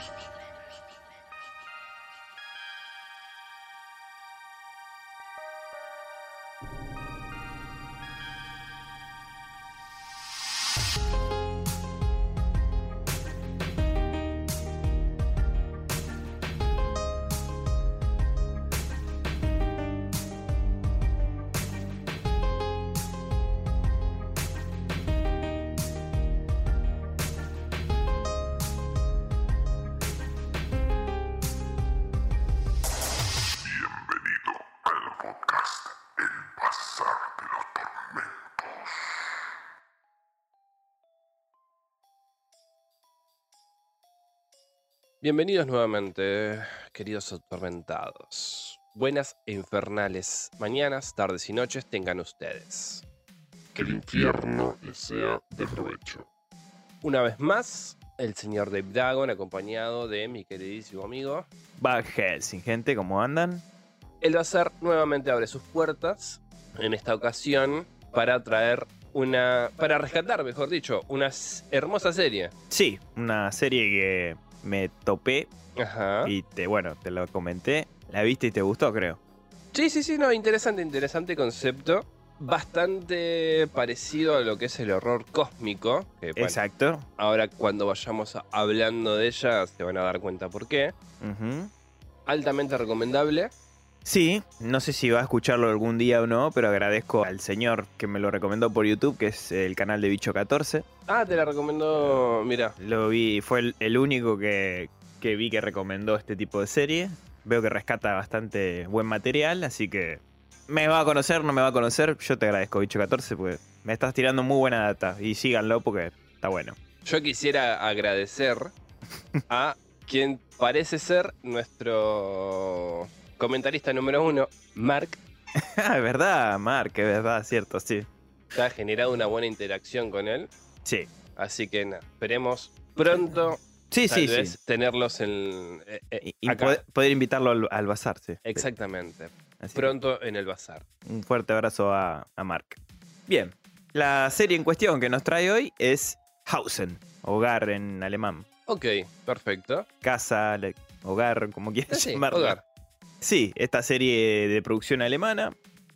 Creepy. Bienvenidos nuevamente, queridos atormentados. Buenas e infernales mañanas, tardes y noches tengan ustedes. Que el infierno les sea de provecho. Una vez más, el señor Dave Dagon, acompañado de mi queridísimo amigo. Bad Helsing, gente, ¿cómo andan? El bazar nuevamente abre sus puertas, en esta ocasión, para traer una. para rescatar, mejor dicho, una hermosa serie. Sí, una serie que me topé Ajá. y te, bueno, te lo comenté. La viste y te gustó, creo. Sí, sí, sí, no, interesante, interesante concepto. Bastante parecido a lo que es el horror cósmico. Que, bueno, Exacto. ahora cuando vayamos hablando de ella se van a dar cuenta por qué. Ujú. Altamente recomendable. Sí, no sé si va a escucharlo algún día o no, pero agradezco al señor que me lo recomendó por YouTube, que es el canal de Bicho 14. Ah, te la recomiendo, mira. Lo vi, fue el, el único que, que vi que recomendó este tipo de serie. Veo que rescata bastante buen material, así que me va a conocer, no me va a conocer. Yo te agradezco, Bicho 14, porque me estás tirando muy buena data. Y síganlo porque está bueno. Yo quisiera agradecer a quien parece ser nuestro comentarista número uno, Mark. Ah, es verdad, Mark, es verdad, cierto, sí. que ha generado una buena interacción con él. Sí, Así que nada, esperemos pronto sí, tal sí. vez sí. tenerlos en, eh, eh, Y, acá. poder, poder invitarlo al, al bazar, sí. Exactamente. Así Pronto en el bazar. un fuerte abrazo a, a Mark. Bien, la serie en cuestión que nos trae hoy es Hausen, hogar en alemán. Ok, perfecto. Casa, hogar, como quieras Sí, llamarlo. hogar. Sí, esta serie de producción alemana,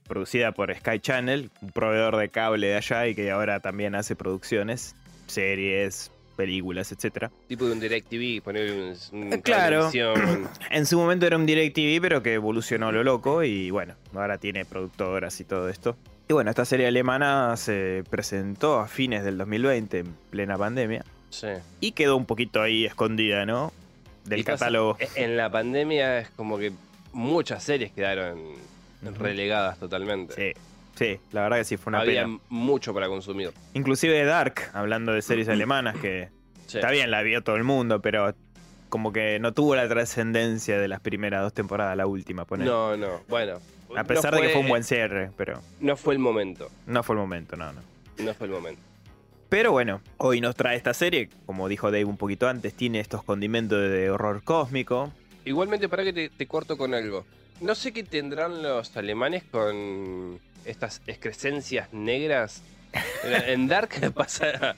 producida por Sky Channel, un proveedor de cable de allá y que ahora también hace producciones, series, películas, etc. Tipo de un DirecTV, poner un, un Eh, claro. En su momento era un DirecTV, pero que evolucionó lo loco y bueno, ahora tiene productoras y todo esto. Y bueno, esta serie alemana se presentó a fines del 2020, en plena pandemia, Sí. y quedó un poquito ahí escondida, ¿no? Del Y catálogo. e- En la pandemia es como que muchas series quedaron relegadas totalmente. Sí, sí, la verdad que sí, fue una Había pena. mucho para consumir. Inclusive Dark, hablando de series alemanas, que Sí. está bien, la vio todo el mundo, pero como que no tuvo la trascendencia de las primeras dos temporadas, la última, poner. No, no. Bueno. A no pesar de que fue un buen cierre, pero No fue el momento. no fue el momento, no, no. No fue el momento. Pero bueno, hoy nos trae esta serie, como dijo Dave un poquito antes, tiene estos condimentos de horror cósmico. Igualmente, para que te, te corto con algo. No sé qué tendrán los alemanes con estas excrescencias negras. En Dark pasa,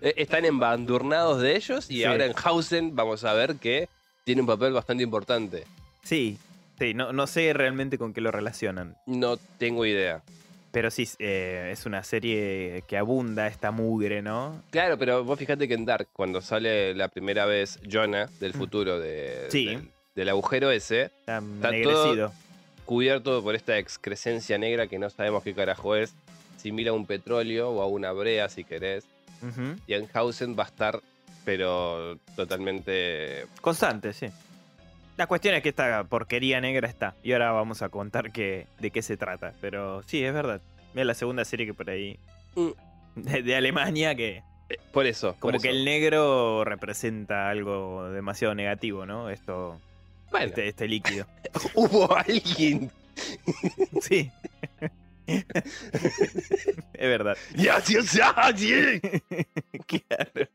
eh, están embandurnados de ellos y Sí. ahora en Hausen vamos a ver que tiene un papel bastante importante. Sí, sí, no, no sé realmente con qué lo relacionan. No tengo idea. Pero sí, eh, es una serie que abunda esta mugre, ¿no? Claro, pero vos fíjate que en Dark, cuando sale la primera vez Jonah del futuro de, Mm. Sí. del, del agujero ese, Está Está cubierto por esta excrescencia negra que no sabemos qué carajo es, similar a un petróleo o a una brea si querés. Ujú. Y en Hausen va a estar, pero totalmente... Constante, sí. La cuestión es que esta porquería negra está. Y ahora vamos a contar que, de qué se trata. Pero sí, es verdad. Es la segunda serie que por ahí. Mm. De, de Alemania que. eh, Por eso. por Como que eso. el negro representa algo demasiado negativo, ¿no? Esto. Bueno, Este, este líquido. hubo alguien... Sí. es verdad. ¡Ya, sí, ya, sí! claro.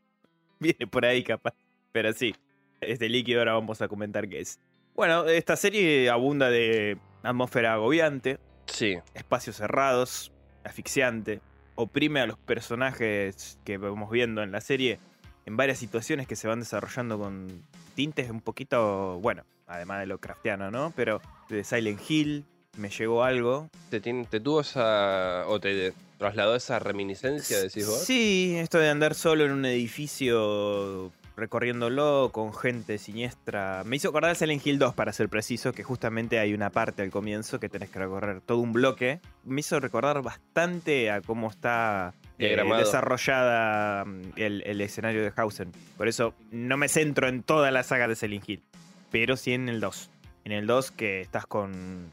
Viene por ahí capaz. Pero sí. Este líquido ahora vamos a comentar qué es. Bueno, esta serie abunda de atmósfera agobiante, Sí, espacios cerrados, asfixiante, oprime a los personajes que vamos viendo en la serie en varias situaciones que se van desarrollando con tintes un poquito, bueno, además de lo craftiano, ¿no? Pero de Silent Hill me llegó algo. ¿Te, tiene- te tuvo esa. o te trasladó esa reminiscencia, decís vos? Sí, esto de andar solo en un edificio recorriéndolo con gente siniestra. Me hizo acordar de Silent Hill 2, para ser preciso, que justamente hay una parte al comienzo que tenés que recorrer todo un bloque. Me hizo recordar bastante a cómo está eh, desarrollada mm, el, el escenario de Hausen. Por eso no me centro en toda la saga de Silent Hill, pero sí en el 2. En el 2 que estás con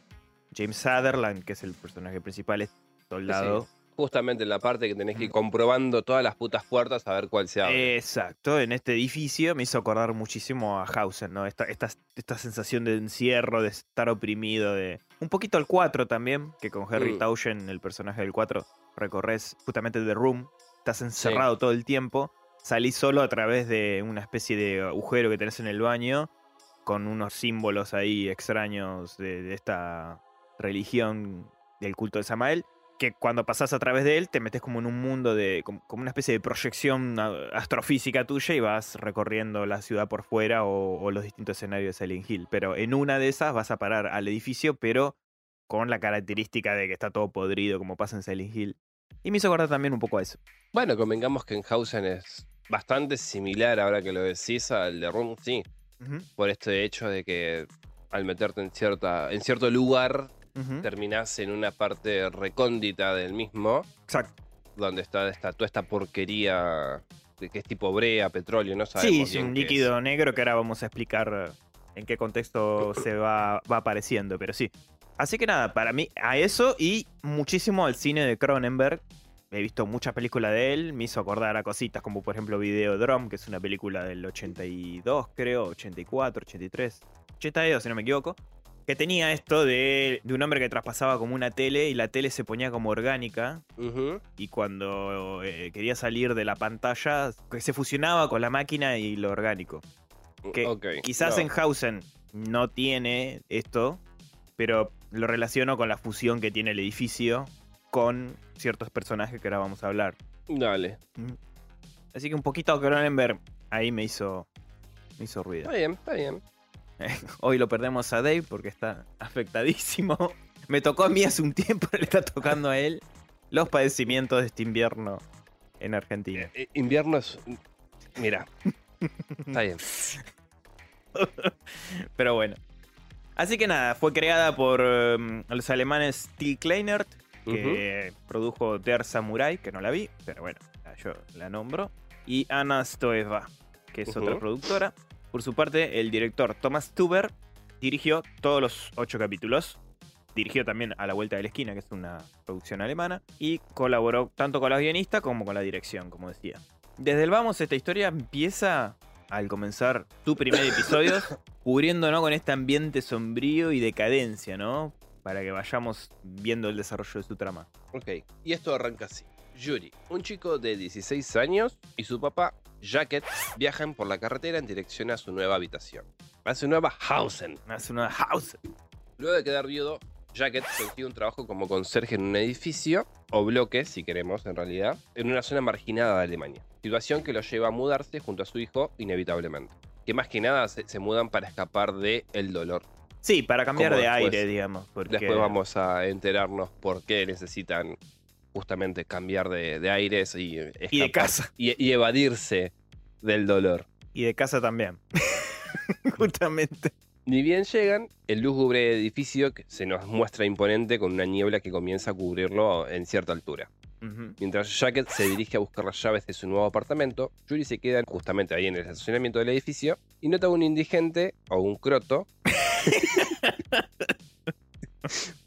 James Sutherland, que es el personaje principal, es soldado. Justamente en la parte que tenés que ir comprobando todas las putas puertas a ver cuál se abre. Exacto, en este edificio me hizo acordar muchísimo a Hausen, ¿no? Esta, esta, esta sensación de encierro, de estar oprimido, de. Un poquito al 4 también, que con Harry Mm. Tauschen, el personaje del 4, recorres justamente The Room. Estás encerrado todo el tiempo. Salís solo a través de una especie de agujero que tenés en el baño, con unos símbolos ahí extraños de, esta religión del culto de Samael que cuando pasás a través de él te metes como en un mundo de. como, una especie de proyección astrofísica tuya y vas recorriendo la ciudad por fuera o, o los distintos escenarios de Silent Hill. Pero en una de esas vas a parar al edificio, pero con la característica de que está todo podrido, como pasa en Silent Hill. Y me hizo acordar también un poco a eso. Bueno, convengamos que en Hausen es bastante similar, ahora que lo decís, al de Room, sí. Por este hecho de que al meterte en, cierta, en cierto lugar, ujú. terminás en una parte recóndita del mismo, Exacto. donde está esta, toda esta porquería de que es tipo brea, petróleo, no Sí, sabemos es bien un es. líquido negro que ahora vamos a explicar en qué contexto se va, va apareciendo, pero sí. Así que nada, para mí, a eso y muchísimo al cine de Cronenberg. He visto muchas películas de él, me hizo acordar a cositas como por ejemplo Videodrome, que es una película del 82, creo, 84, 83, 82 si no me equivoco, que tenía esto de, de un hombre que traspasaba como una tele y la tele se ponía como orgánica y cuando eh, quería salir de la pantalla que se fusionaba con la máquina y lo orgánico. Que Ok, quizás no. en Hausen no tiene esto, pero lo relaciono con la fusión que tiene el edificio con ciertos personajes que ahora vamos a hablar. Dale. Así que un poquito Cronenberg ahí me hizo me hizo ruido. Está bien, está bien. Hoy lo perdemos a Dave porque está afectadísimo. Me tocó a mí hace un tiempo, le está tocando a él los padecimientos de este invierno en Argentina. Eh, Invierno es. Mira. Está bien. Pero bueno. Así que nada, fue creada por em, los alemanes Till Kleinert, que produjo Der Samurai, que no la vi, pero bueno, yo la nombro. Y Anna Stoeva, que es otra productora. Por su parte, el director Thomas Tuber dirigió todos los ocho capítulos. Dirigió también A la Vuelta de la Esquina, que es una producción alemana. Y colaboró tanto con la guionista como con la dirección, como decía. Desde el vamos, esta historia empieza al comenzar su primer episodio, cubriéndonos con este ambiente sombrío y decadencia, ¿no? Para que vayamos viendo el desarrollo de su trama. Ok, y esto arranca así. Yuri, un chico de 16 años y su papá, Jacket, viajan por la carretera en dirección a su nueva habitación. A su nueva Hausen. Hace una house. Luego de quedar viudo, Jacket consigue un trabajo como conserje en un edificio, o bloque, si queremos en realidad, en una zona marginada de Alemania. Situación que lo lleva a mudarse junto a su hijo, inevitablemente. Que más que nada se, se mudan para escapar del el dolor. Sí, para cambiar de después- aire, digamos. Porque... Después vamos a enterarnos por qué necesitan justamente cambiar de, de aires y, escapar- Y de casa. Y, y evadirse del dolor. Y de casa también. Justamente. Ni bien llegan, el lúgubre edificio que se nos muestra imponente con una niebla que comienza a cubrirlo en cierta altura. Mientras Jacket se dirige a buscar las llaves de su nuevo apartamento, Yuri se queda justamente ahí en el estacionamiento del edificio y nota a un indigente o un croto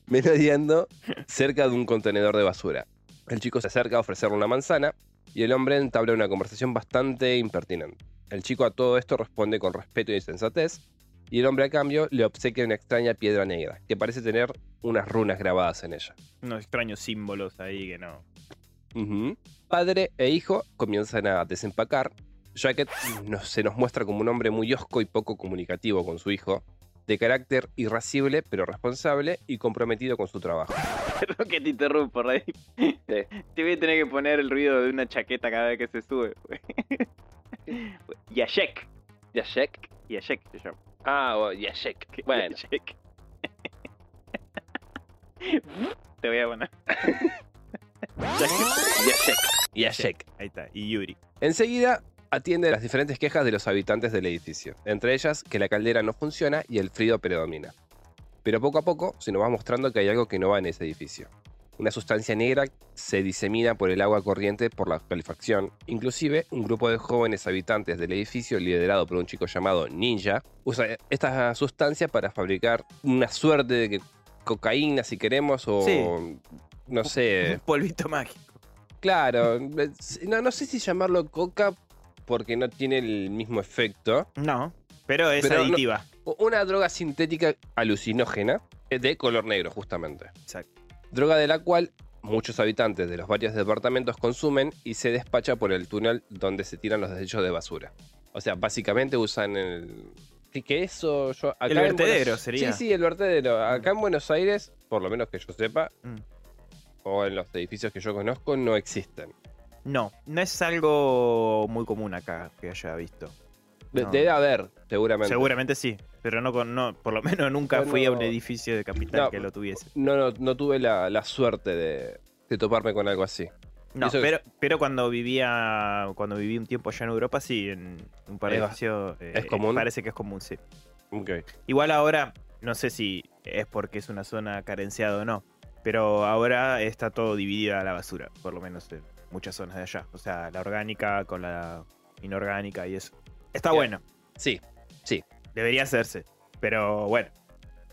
merodeando cerca de un contenedor de basura. El chico se acerca a ofrecerle una manzana y el hombre entabla una conversación bastante impertinente. El chico a todo esto responde con respeto y sensatez y el hombre a cambio le obsequia una extraña piedra negra que parece tener unas runas grabadas en ella. Unos extraños símbolos ahí que no. Padre e hijo comienzan a desempacar. Jacket nos- se nos muestra como un hombre muy hosco y poco comunicativo con su hijo, de carácter irascible pero responsable y comprometido con su trabajo. Perdón que te interrumpo, Rey. Te voy a tener que poner el ruido de una chaqueta cada vez que se sube. Yashek. Yashek. Yashek se llama. Ah, o Yashek. Bueno, Yashek. Te voy a poner. Yashek. Yashek. Ahí está. Y Yuri. Enseguida atiende las diferentes quejas de los habitantes del edificio, entre ellas que la caldera no funciona y el frío predomina. Pero poco a poco se nos va mostrando que hay algo que no va en ese edificio. Una sustancia negra se disemina por el agua corriente por la calefacción. Inclusive, un grupo de jóvenes habitantes del edificio, liderado por un chico llamado Ninja, usa esta sustancia para fabricar una suerte de cocaína, si queremos, o Sí. no sé, Un polvito mágico. Claro, no, no sé si llamarlo coca porque no tiene el mismo efecto. No, pero es Pero no- aditiva. Una droga sintética alucinógena eh, de color negro, justamente. Exacto. Droga de la cual muchos habitantes de los varios departamentos consumen y se despacha por el túnel donde se tiran los desechos de basura. O sea, básicamente usan el... ¿Qué, qué eso? Yo, acá El vertedero Buenos- sería. Sí, sí, el vertedero. Acá en Buenos Aires, por lo menos que yo sepa, Mm. o en los edificios que yo conozco, no existen. No, no es algo muy común acá que haya visto. No. Debe haber, seguramente. Seguramente sí, pero no con, no, por lo menos nunca fui a un edificio de capital que lo tuviese. No, no, no tuve la, la suerte de, de toparme con algo así. No, pero, pero cuando vivía, cuando viví un tiempo allá en Europa, sí, en un par de Es edificios. eh, ¿es común? Parece que es común, sí. Ok. Igual ahora, no sé si es porque es una zona carenciada o no, pero ahora está todo dividida la basura, por lo menos en muchas zonas de allá. O sea, la orgánica con la inorgánica y eso. Está bueno, Sí, debería hacerse, pero bueno,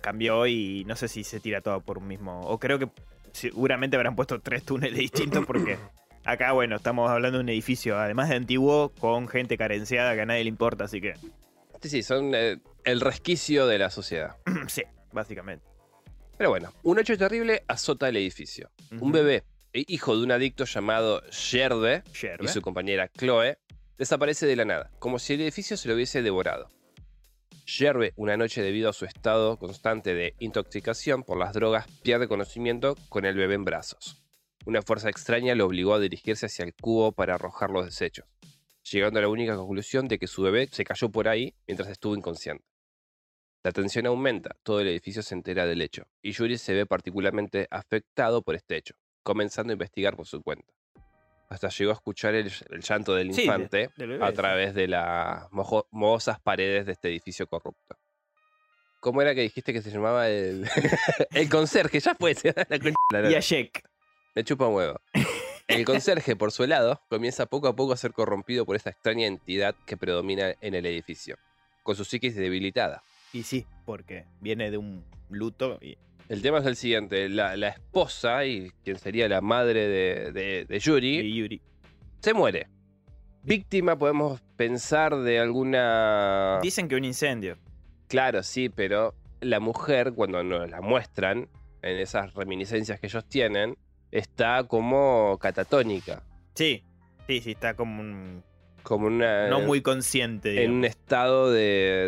cambió y no sé si se tira todo por un mismo. O creo que seguramente habrán puesto tres túneles distintos porque acá, bueno, estamos hablando de un edificio, además de antiguo, con gente carenciada que a nadie le importa, así que sí, sí, son eh, el resquicio de la sociedad. sí, básicamente. Pero bueno, un hecho terrible azota el edificio. Un bebé, hijo de un adicto llamado Yerbe. y su compañera Chloe, desaparece de la nada, como si el edificio se lo hubiese devorado. Yerbe, una noche debido a su estado constante de intoxicación por las drogas, pierde conocimiento con el bebé en brazos. Una fuerza extraña lo obligó a dirigirse hacia el cubo para arrojar los desechos, llegando a la única conclusión de que su bebé se cayó por ahí mientras estuvo inconsciente. La tensión aumenta, todo el edificio se entera del hecho, y Yuri se ve particularmente afectado por este hecho, comenzando a investigar por su cuenta. Hasta llegó a escuchar el, el llanto del Sí, de- infante bebé, a sí. través de las mojo- mohosas paredes de este edificio corrupto. ¿Cómo era que dijiste que se llamaba el, el conserje? Ya fue, se da la. Y a Jack. Me chupa un huevo. El conserje, por su lado, comienza poco a poco a ser corrompido por esta extraña entidad que predomina en el edificio, con su psiquis debilitada. Y sí, porque viene de un luto y El tema es el siguiente: la, la esposa, y quien sería la madre de, de- de Yuri, se muere. Víctima, podemos pensar de alguna. Dicen que un incendio. Claro, sí, pero la mujer, cuando nos la muestran, en esas reminiscencias que ellos tienen, está como catatónica. Sí, sí, sí, está como un- Como una. no muy consciente. en digamos. un estado de,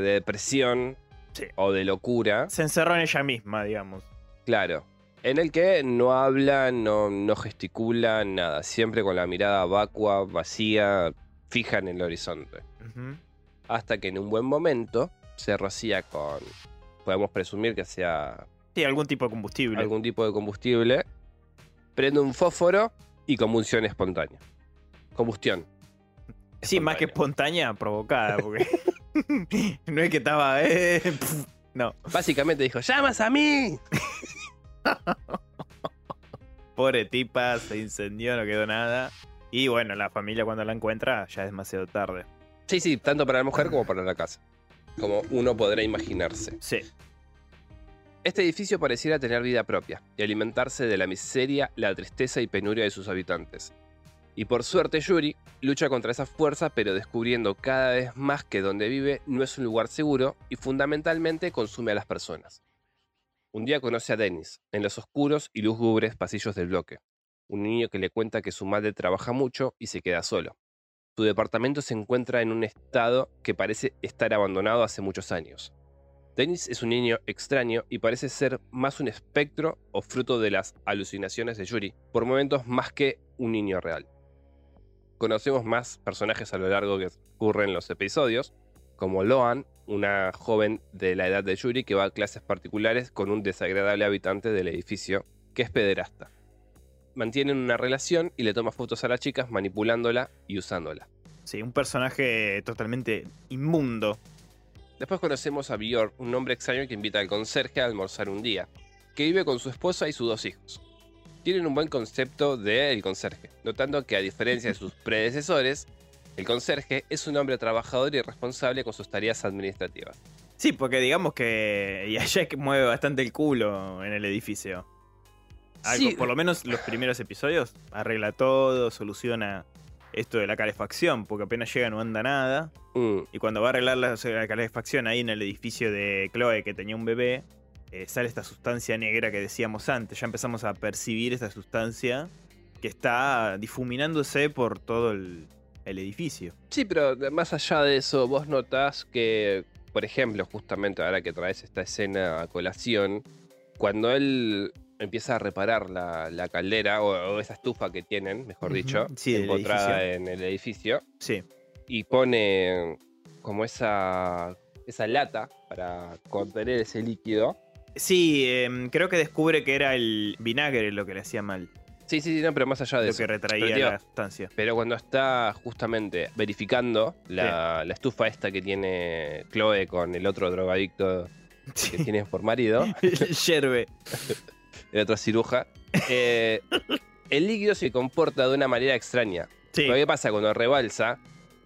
de depresión Sí. o de locura, Se encerró en ella misma, digamos. Claro, en el que no habla, no, no gesticula, nada, siempre con la mirada vacua, vacía, fija en el horizonte. Hasta que en un buen momento se rocía con, podemos presumir que sea Sí, algún tipo de combustible. algún tipo de combustible, prende un fósforo y combustión espontánea. Combustión. Sí, más que espontánea, provocada, porque no es que estaba. eh, no, Básicamente dijo, llamas a mí. pobre tipa, se incendió, no quedó nada. Y bueno, la familia cuando la encuentra ya es demasiado tarde. Sí, sí, tanto para la mujer como para la casa. Como uno podrá imaginarse. Sí, Este edificio pareciera tener vida propia y alimentarse de la miseria, la tristeza y penuria de sus habitantes. Y por suerte Yuri lucha contra esa fuerza pero descubriendo cada vez más que donde vive no es un lugar seguro y fundamentalmente consume a las personas. Un día conoce a Dennis en los oscuros y lúgubres pasillos del bloque, un niño que le cuenta que su madre trabaja mucho y se queda solo. Su departamento se encuentra en un estado que parece estar abandonado hace muchos años. Dennis es un niño extraño y parece ser más un espectro o fruto de las alucinaciones de Yuri, por momentos más que un niño real. Conocemos más personajes a lo largo que ocurren los episodios, como Loan, una joven de la edad de Yuri que va a clases particulares con un desagradable habitante del edificio que es pederasta. Mantienen una relación y le toma fotos a las chicas manipulándola y usándola. Sí, un personaje totalmente inmundo. Después conocemos a Björn, un hombre extraño que invita al conserje a almorzar un día, que vive con su esposa y sus dos hijos. Tienen un buen concepto del conserje, notando que a diferencia de sus predecesores, el conserje es un hombre trabajador y responsable con sus tareas administrativas. Sí, porque digamos que Yashek mueve bastante el culo en el edificio. Algo, Sí. Por lo menos los primeros episodios arregla todo, soluciona esto de la calefacción, porque apenas llega no anda nada. Mm, Y cuando va a arreglar la, la calefacción ahí en el edificio de Chloe que tenía un bebé, eh, sale esta sustancia negra que decíamos antes. Ya empezamos a percibir esta sustancia que está difuminándose por todo el, el edificio. Sí, pero más allá de eso, vos notás que, por ejemplo, justamente ahora que traes esta escena a colación, cuando él empieza a reparar la, la caldera o, o esa estufa que tienen, mejor dicho, sí, edificio. en el edificio, Sí, y pone como esa, esa lata para contener ese líquido. Sí em, creo que descubre que era el vinagre lo que le hacía mal, Sí, sí, sí, no, pero más allá de lo eso. que retraía Pero, tío, la sustancia. Pero cuando está justamente verificando la, la estufa esta que tiene Chloe con el otro drogadicto que tiene por marido, yerbe. el otro ciruja, eh, el líquido se comporta de una manera extraña. Sí, Pero ¿Qué pasa cuando rebalsa?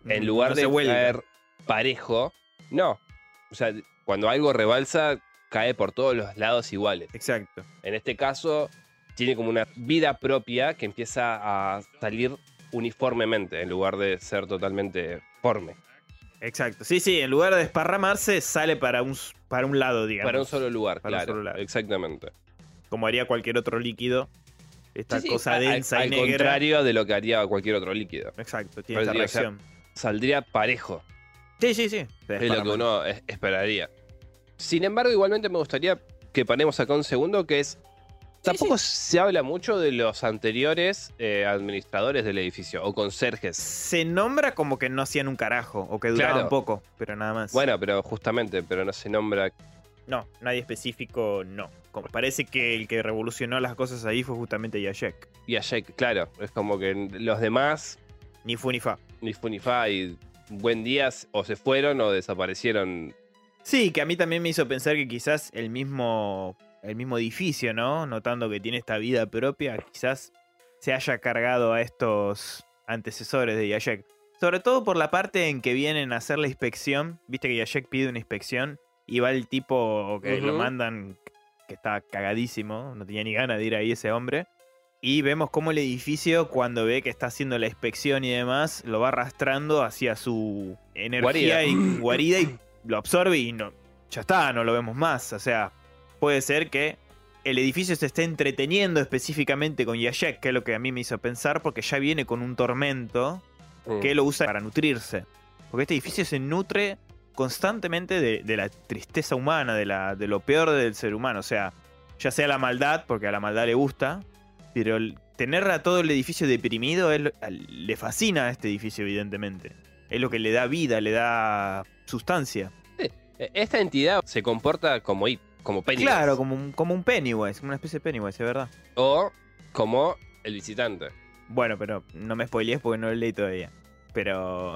En Mm, lugar no de caer parejo, no. O sea, cuando algo rebalsa, cae por todos los lados iguales. Exacto. En este caso, tiene como una vida propia que empieza a salir uniformemente en lugar de ser totalmente forme. Exacto. Sí, sí, en lugar de desparramarse, sale para un, para un lado, digamos. Para un solo lugar, Para un claro. solo lado. Exactamente. Como haría cualquier otro líquido. Esta Sí, cosa densa al, y al negra. contrario de lo que haría cualquier otro líquido. Exacto, tiene Pero esta digo, o sea, reacción. Saldría parejo. Sí, sí, sí. Es lo que uno es- esperaría. Sin embargo, igualmente me gustaría que paremos acá un segundo, que es... Tampoco se habla mucho de los anteriores eh, administradores del edificio o conserjes. Se nombra como que no hacían un carajo o que duraban Claro. poco, pero nada más. Bueno, pero justamente, pero no se nombra. No, nadie específico, no. Como parece que el que revolucionó las cosas ahí fue justamente Yashek. Y a Jake, claro, es como que los demás, Ni fu ni fa. ni fu ni fa, y buen días, o se fueron o desaparecieron. Sí, que a mí también me hizo pensar que quizás el mismo, el mismo edificio, ¿no? Notando que tiene esta vida propia, quizás se haya cargado a estos antecesores de Yashek. Sobre todo por la parte en que vienen a hacer la inspección. Viste que Yashek pide una inspección y va el tipo que lo mandan, que está cagadísimo, no tenía ni ganas de ir ahí ese hombre. Y vemos cómo el edificio, cuando ve que está haciendo la inspección y demás, lo va arrastrando hacia su energía Guarida. y guarida y lo absorbe y no, ya está, no lo vemos más. O sea, puede ser que el edificio se esté entreteniendo específicamente con Yashek, que es lo que a mí me hizo pensar, porque ya viene con un tormento Mm. que lo usa para nutrirse. Porque este edificio se nutre constantemente de, de la tristeza humana, de, la, de lo peor del ser humano. O sea, ya sea la maldad, porque a la maldad le gusta, pero el- tener a todo el edificio deprimido le fascina a este edificio, evidentemente. Es lo que le da vida, le da sustancia. Eh, Esta entidad se comporta como como Pennywise. Claro, como un, como un Pennywise, como una especie de Pennywise, es verdad. O como el visitante. Bueno, pero no me spoilees porque no lo leí todavía. Pero.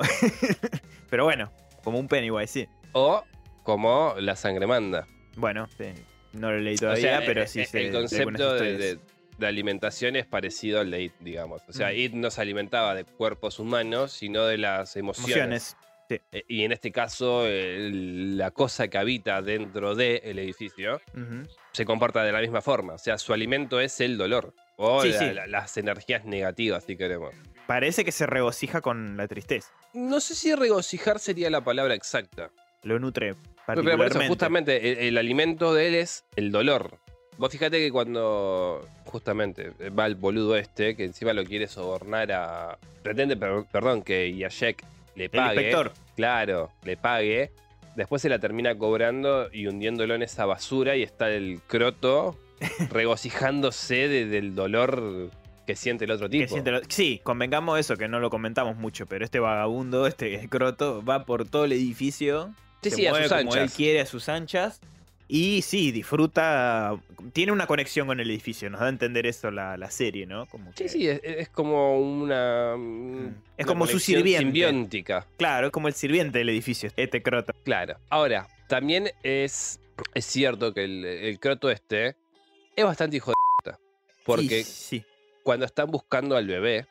pero bueno, como un Pennywise, sí. O como la sangre manda. Bueno, sí, no lo leí todavía, O sea, pero eh, sí sé El de algunas concepto de, historias. de- de alimentación es parecido al de It, digamos. O sea, Mm. It no se alimentaba de cuerpos humanos, sino de las emociones. Emociones. Eh, Y en este caso, el- la cosa que habita dentro del edificio Ujú. se comporta de la misma forma. O sea, su alimento es el dolor. O Sí, la- sí. la- las energías negativas, si queremos. Parece que se regocija con la tristeza. No sé si regocijar sería la palabra exacta. Lo nutre Pero, pero por particularmente. eso, justamente, el, el alimento de él es el dolor. Vos fíjate que cuando justamente va el boludo este, que encima lo quiere sobornar a. Pretende, per- perdón, que Yashek le el pague. inspector. Claro, le pague. Después se la termina cobrando y hundiéndolo en esa basura y está el croto regocijándose de- del dolor que siente el otro tipo. Que siente lo- Sí, convengamos eso, que no lo comentamos mucho, pero este vagabundo, este croto, va por todo el edificio. Sí, se sí, a sus como él anchas. quiere, a sus anchas. Y sí, disfruta. Tiene una conexión con el edificio, nos da a entender eso la, la serie, ¿no? Como Sí, que- sí, es, es como una. Es una como su sirviente. Simbiótica, Claro, es como el sirviente del edificio, este croto. claro. Ahora, también es, es cierto que el, el croto este es bastante hijo de puta. Porque Sí, sí. cuando están buscando al bebé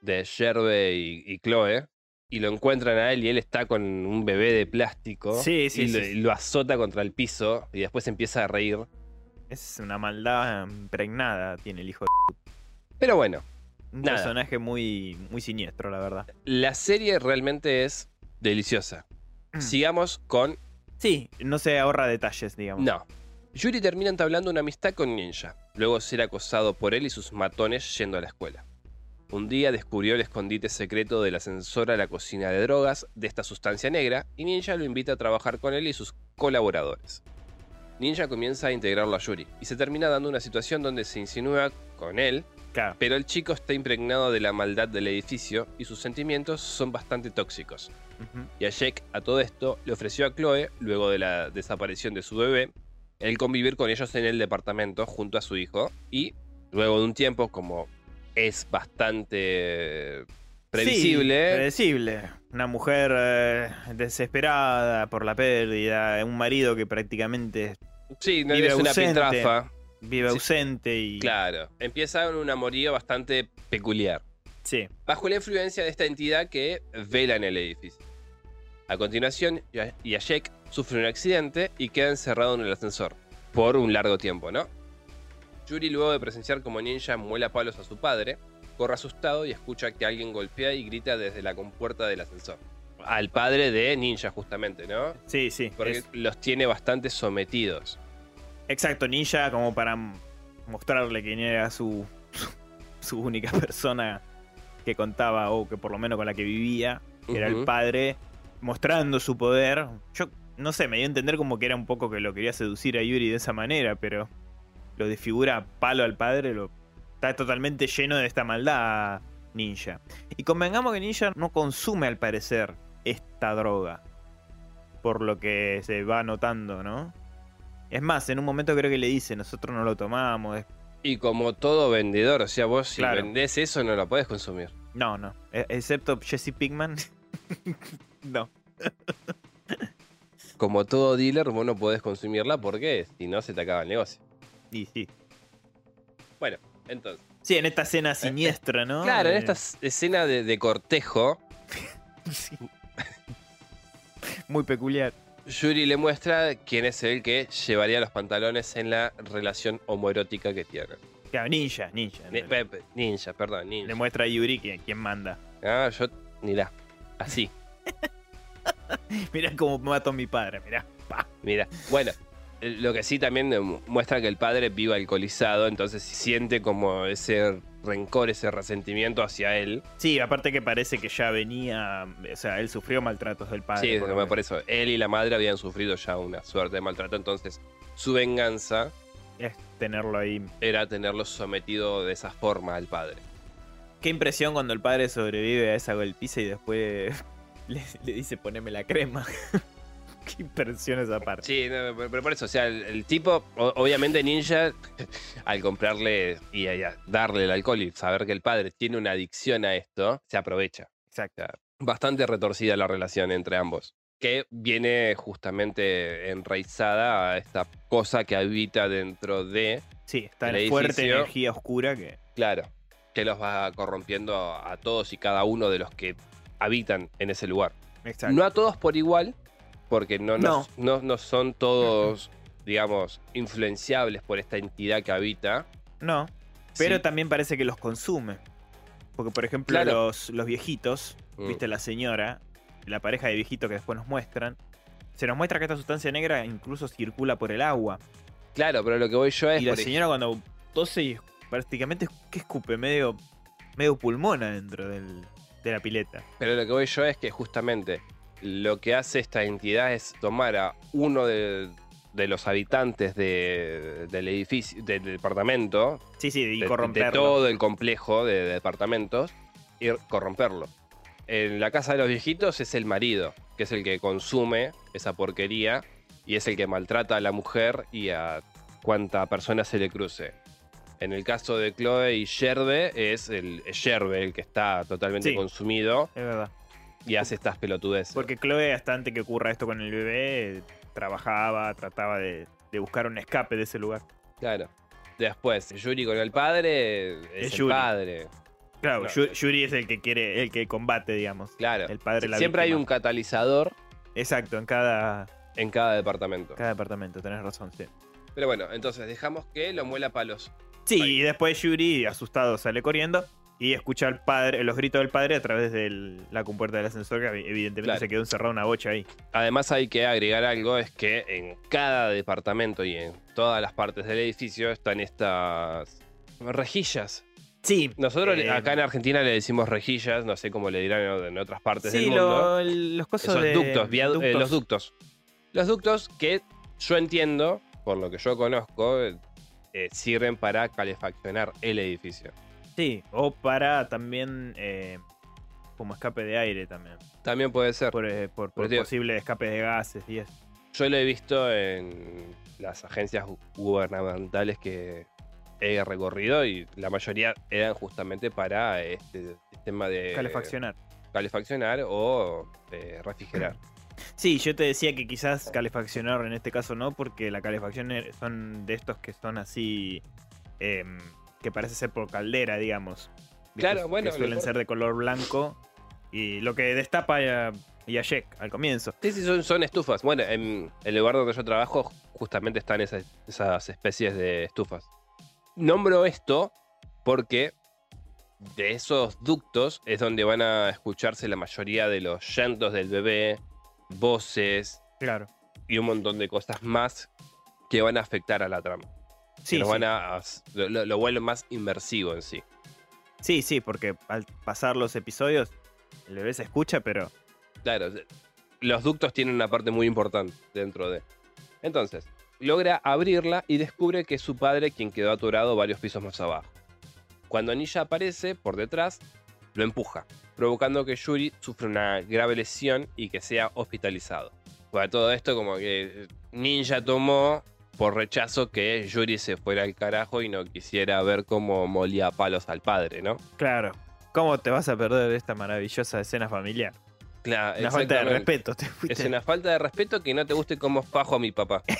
de Sherbe y, y Chloe y lo encuentran a él y él está con un bebé de plástico Sí, sí, y sí, lo, sí. lo azota contra el piso y después empieza a reír. Es una maldad impregnada, tiene el hijo de... Pero bueno, Un Nada. personaje muy, muy siniestro, la verdad. la serie realmente es deliciosa. Mm. Sigamos con Sí, no se ahorra detalles, digamos. No. Yuri termina entablando una amistad con Ninja, luego ser acosado por él y sus matones yendo a la escuela. Un día descubrió el escondite secreto del ascensor a la cocina de drogas de esta sustancia negra y Ninja lo invita a trabajar con él y sus colaboradores. Ninja comienza a integrarlo a Yuri y se termina dando una situación donde se insinúa con él, Claro. pero el chico está impregnado de la maldad del edificio y sus sentimientos son bastante tóxicos. Y a Jake, a todo esto, le ofreció a Chloe, luego de la desaparición de su bebé, el convivir con ellos en el departamento junto a su hijo. Y luego de un tiempo, como es bastante previsible, Sí, predecible. Una mujer eh, desesperada por la pérdida, un marido que prácticamente sí, no vive es una ausente. piltrafa. vive Sí. ausente y... Claro, empieza un amorío bastante peculiar. Sí. bajo la influencia de esta entidad que vela en el edificio. A continuación, Ya- Yashek sufre un accidente y queda encerrado en el ascensor por un largo tiempo, ¿no? Yuri, luego de presenciar como Ninja muela palos a su padre, corre asustado y escucha que alguien golpea y grita desde la compuerta del ascensor. Al padre de Ninja, justamente, ¿no? Sí, sí. Porque es- los tiene bastante sometidos. Exacto, Ninja como para mostrarle quién era su, su, única persona que contaba, o que por lo menos con la que vivía, que era el padre, mostrando su poder. Yo no sé, me dio a entender como que era un poco que lo quería seducir a Yuri de esa manera, pero lo desfigura a palo al padre, lo está totalmente lleno de esta maldad Ninja. Y convengamos que Ninja no consume al parecer esta droga, por lo que se va notando, ¿no? Es más, en un momento creo que le dice, nosotros no lo tomamos. Y como todo vendedor, o sea, vos si Claro. vendés eso no lo podés consumir. No, no. E- Excepto Jesse Pinkman. no. como todo dealer, vos no podés consumirla porque si no se te acaba el negocio. Y sí. Bueno, entonces. Sí, en esta escena siniestra, ¿no? Eh, Claro, en Eh, esta escena de, de cortejo, sí. Muy peculiar. Yuri le muestra quién es el que llevaría los pantalones en la relación homoerótica que tienen. Claro, ninja, ninja. Ni- pe- pe- Ninja, perdón, ninja. Le muestra a Yuri quién, quién manda. Ah, yo, mirá, así, Mirá cómo mato a mi padre, mirá. Pa. mira. Bueno, eh, lo que sí también muestra que el padre vive alcoholizado, entonces siente como ese rencor, ese resentimiento hacia él. Sí, aparte que parece que ya venía. O sea, él sufrió maltratos del padre. Sí, por eso. Él y la madre habían sufrido ya una suerte de maltrato. Entonces, su venganza Es tenerlo ahí. era tenerlo sometido de esa forma al padre. Qué impresión cuando el padre sobrevive a esa golpiza y después le, le dice poneme la crema. Qué impresión esa parte. Sí, no, pero por eso, o sea, el, el tipo, obviamente Ninja, al comprarle y a- y darle el alcohol y saber que el padre tiene una adicción a esto, se aprovecha. Exacto. Bastante retorcida la relación entre ambos. Que viene justamente enraizada a esta cosa que habita dentro de Sí, está en fuerte energía oscura que. Claro, que los va corrompiendo a todos y cada uno de los que habitan en ese lugar. Exacto. No a todos por igual, porque no, No. no. no, son todos, digamos, influenciables por esta entidad que habita. No, pero Sí, también parece que los consume. Porque, por ejemplo, Claro. los, los viejitos, Mm. viste, la señora, la pareja de viejitos que después nos muestran, se nos muestra que esta sustancia negra incluso circula por el agua. Claro, pero lo que voy yo es. y la señora cuando tose y prácticamente que escupe medio, medio pulmón adentro del- de la pileta. Pero lo que voy yo es que justamente lo que hace esta entidad es tomar a uno de, de los habitantes de- del edificio, del departamento, Sí, sí, y de, de corromperlo. todo el complejo de, departamentos, y corromperlo. En la casa de los viejitos es el marido, que es el que consume esa porquería y es el que maltrata a la mujer y a cuanta persona se le cruce. En el caso de Chloe y Yerbe, es el Yerbe el que está totalmente Sí. consumido Es verdad. Y hace estas pelotudeces. Porque Chloe, hasta antes que ocurra esto con el bebé, trabajaba, trataba de, de buscar un escape de ese lugar. Claro. Después, Yuri con el padre es, Es el Yuri. padre. Claro, Claro. Yu- Yuri es el que quiere, el que combate, digamos. Claro. El padre la Siempre hay un catalizador Exacto, en cada, en cada departamento. cada departamento, tenés razón, sí. Pero bueno, entonces dejamos que lo muela palos. Sí, Ahí. y después Yuri, asustado, sale corriendo y escucha al padre, los gritos del padre a través de la compuerta del ascensor, que evidentemente Claro. se quedó encerrada una bocha ahí. Además hay que agregar algo, es que en cada departamento y en todas las partes del edificio están estas rejillas. Sí, Nosotros Eh, acá en Argentina le decimos rejillas, no sé cómo le dirán en- otras partes sí, del mundo. lo- los cosas Esos de ductos, eh, ductos. los ductos. Los ductos que yo entiendo, por lo que yo conozco, eh, sirven para calefaccionar el edificio. Sí, o para también eh, como escape de aire también. También puede ser. Por, eh, por, por posible escape de gases y eso. Yo lo he visto en las agencias gu- gubernamentales que he recorrido y la mayoría eran justamente para este sistema de Calefaccionar. calefaccionar o eh, refrigerar. Sí, yo te decía que quizás calefaccionar en este caso no, porque la calefacción er- son de estos que son así, em, que parece ser por caldera, digamos. Claro, bueno, Que suelen ser de color blanco. Y lo que destapa a Yashek al comienzo. Sí, sí, son, son estufas. Bueno, en el lugar donde yo trabajo justamente están esas, esas especies de estufas. Nombro esto porque de esos ductos es donde van a escucharse la mayoría de los llantos del bebé, voces Claro. y un montón de cosas más que van a afectar a la trama. Que Sí, nos sí. van a, lo, lo- vuelven más inmersivo en sí. sí, sí, porque al pasar los episodios, el bebé se escucha, pero Claro, los ductos tienen una parte muy importante dentro de. Entonces, logra abrirla y descubre que es su padre quien quedó atorado varios pisos más abajo. Cuando Ninja aparece por detrás, lo empuja, provocando que Yuri sufra una grave lesión y que sea hospitalizado. Para todo esto, como que Ninja tomó por rechazo que Yuri se fuera al carajo y no quisiera ver cómo molía a palos al padre, ¿no? claro. ¿Cómo te vas a perder esta maravillosa escena familiar? Claro, Una falta de respeto. Te. Es una falta de respeto que no te guste cómo fajo a mi papá.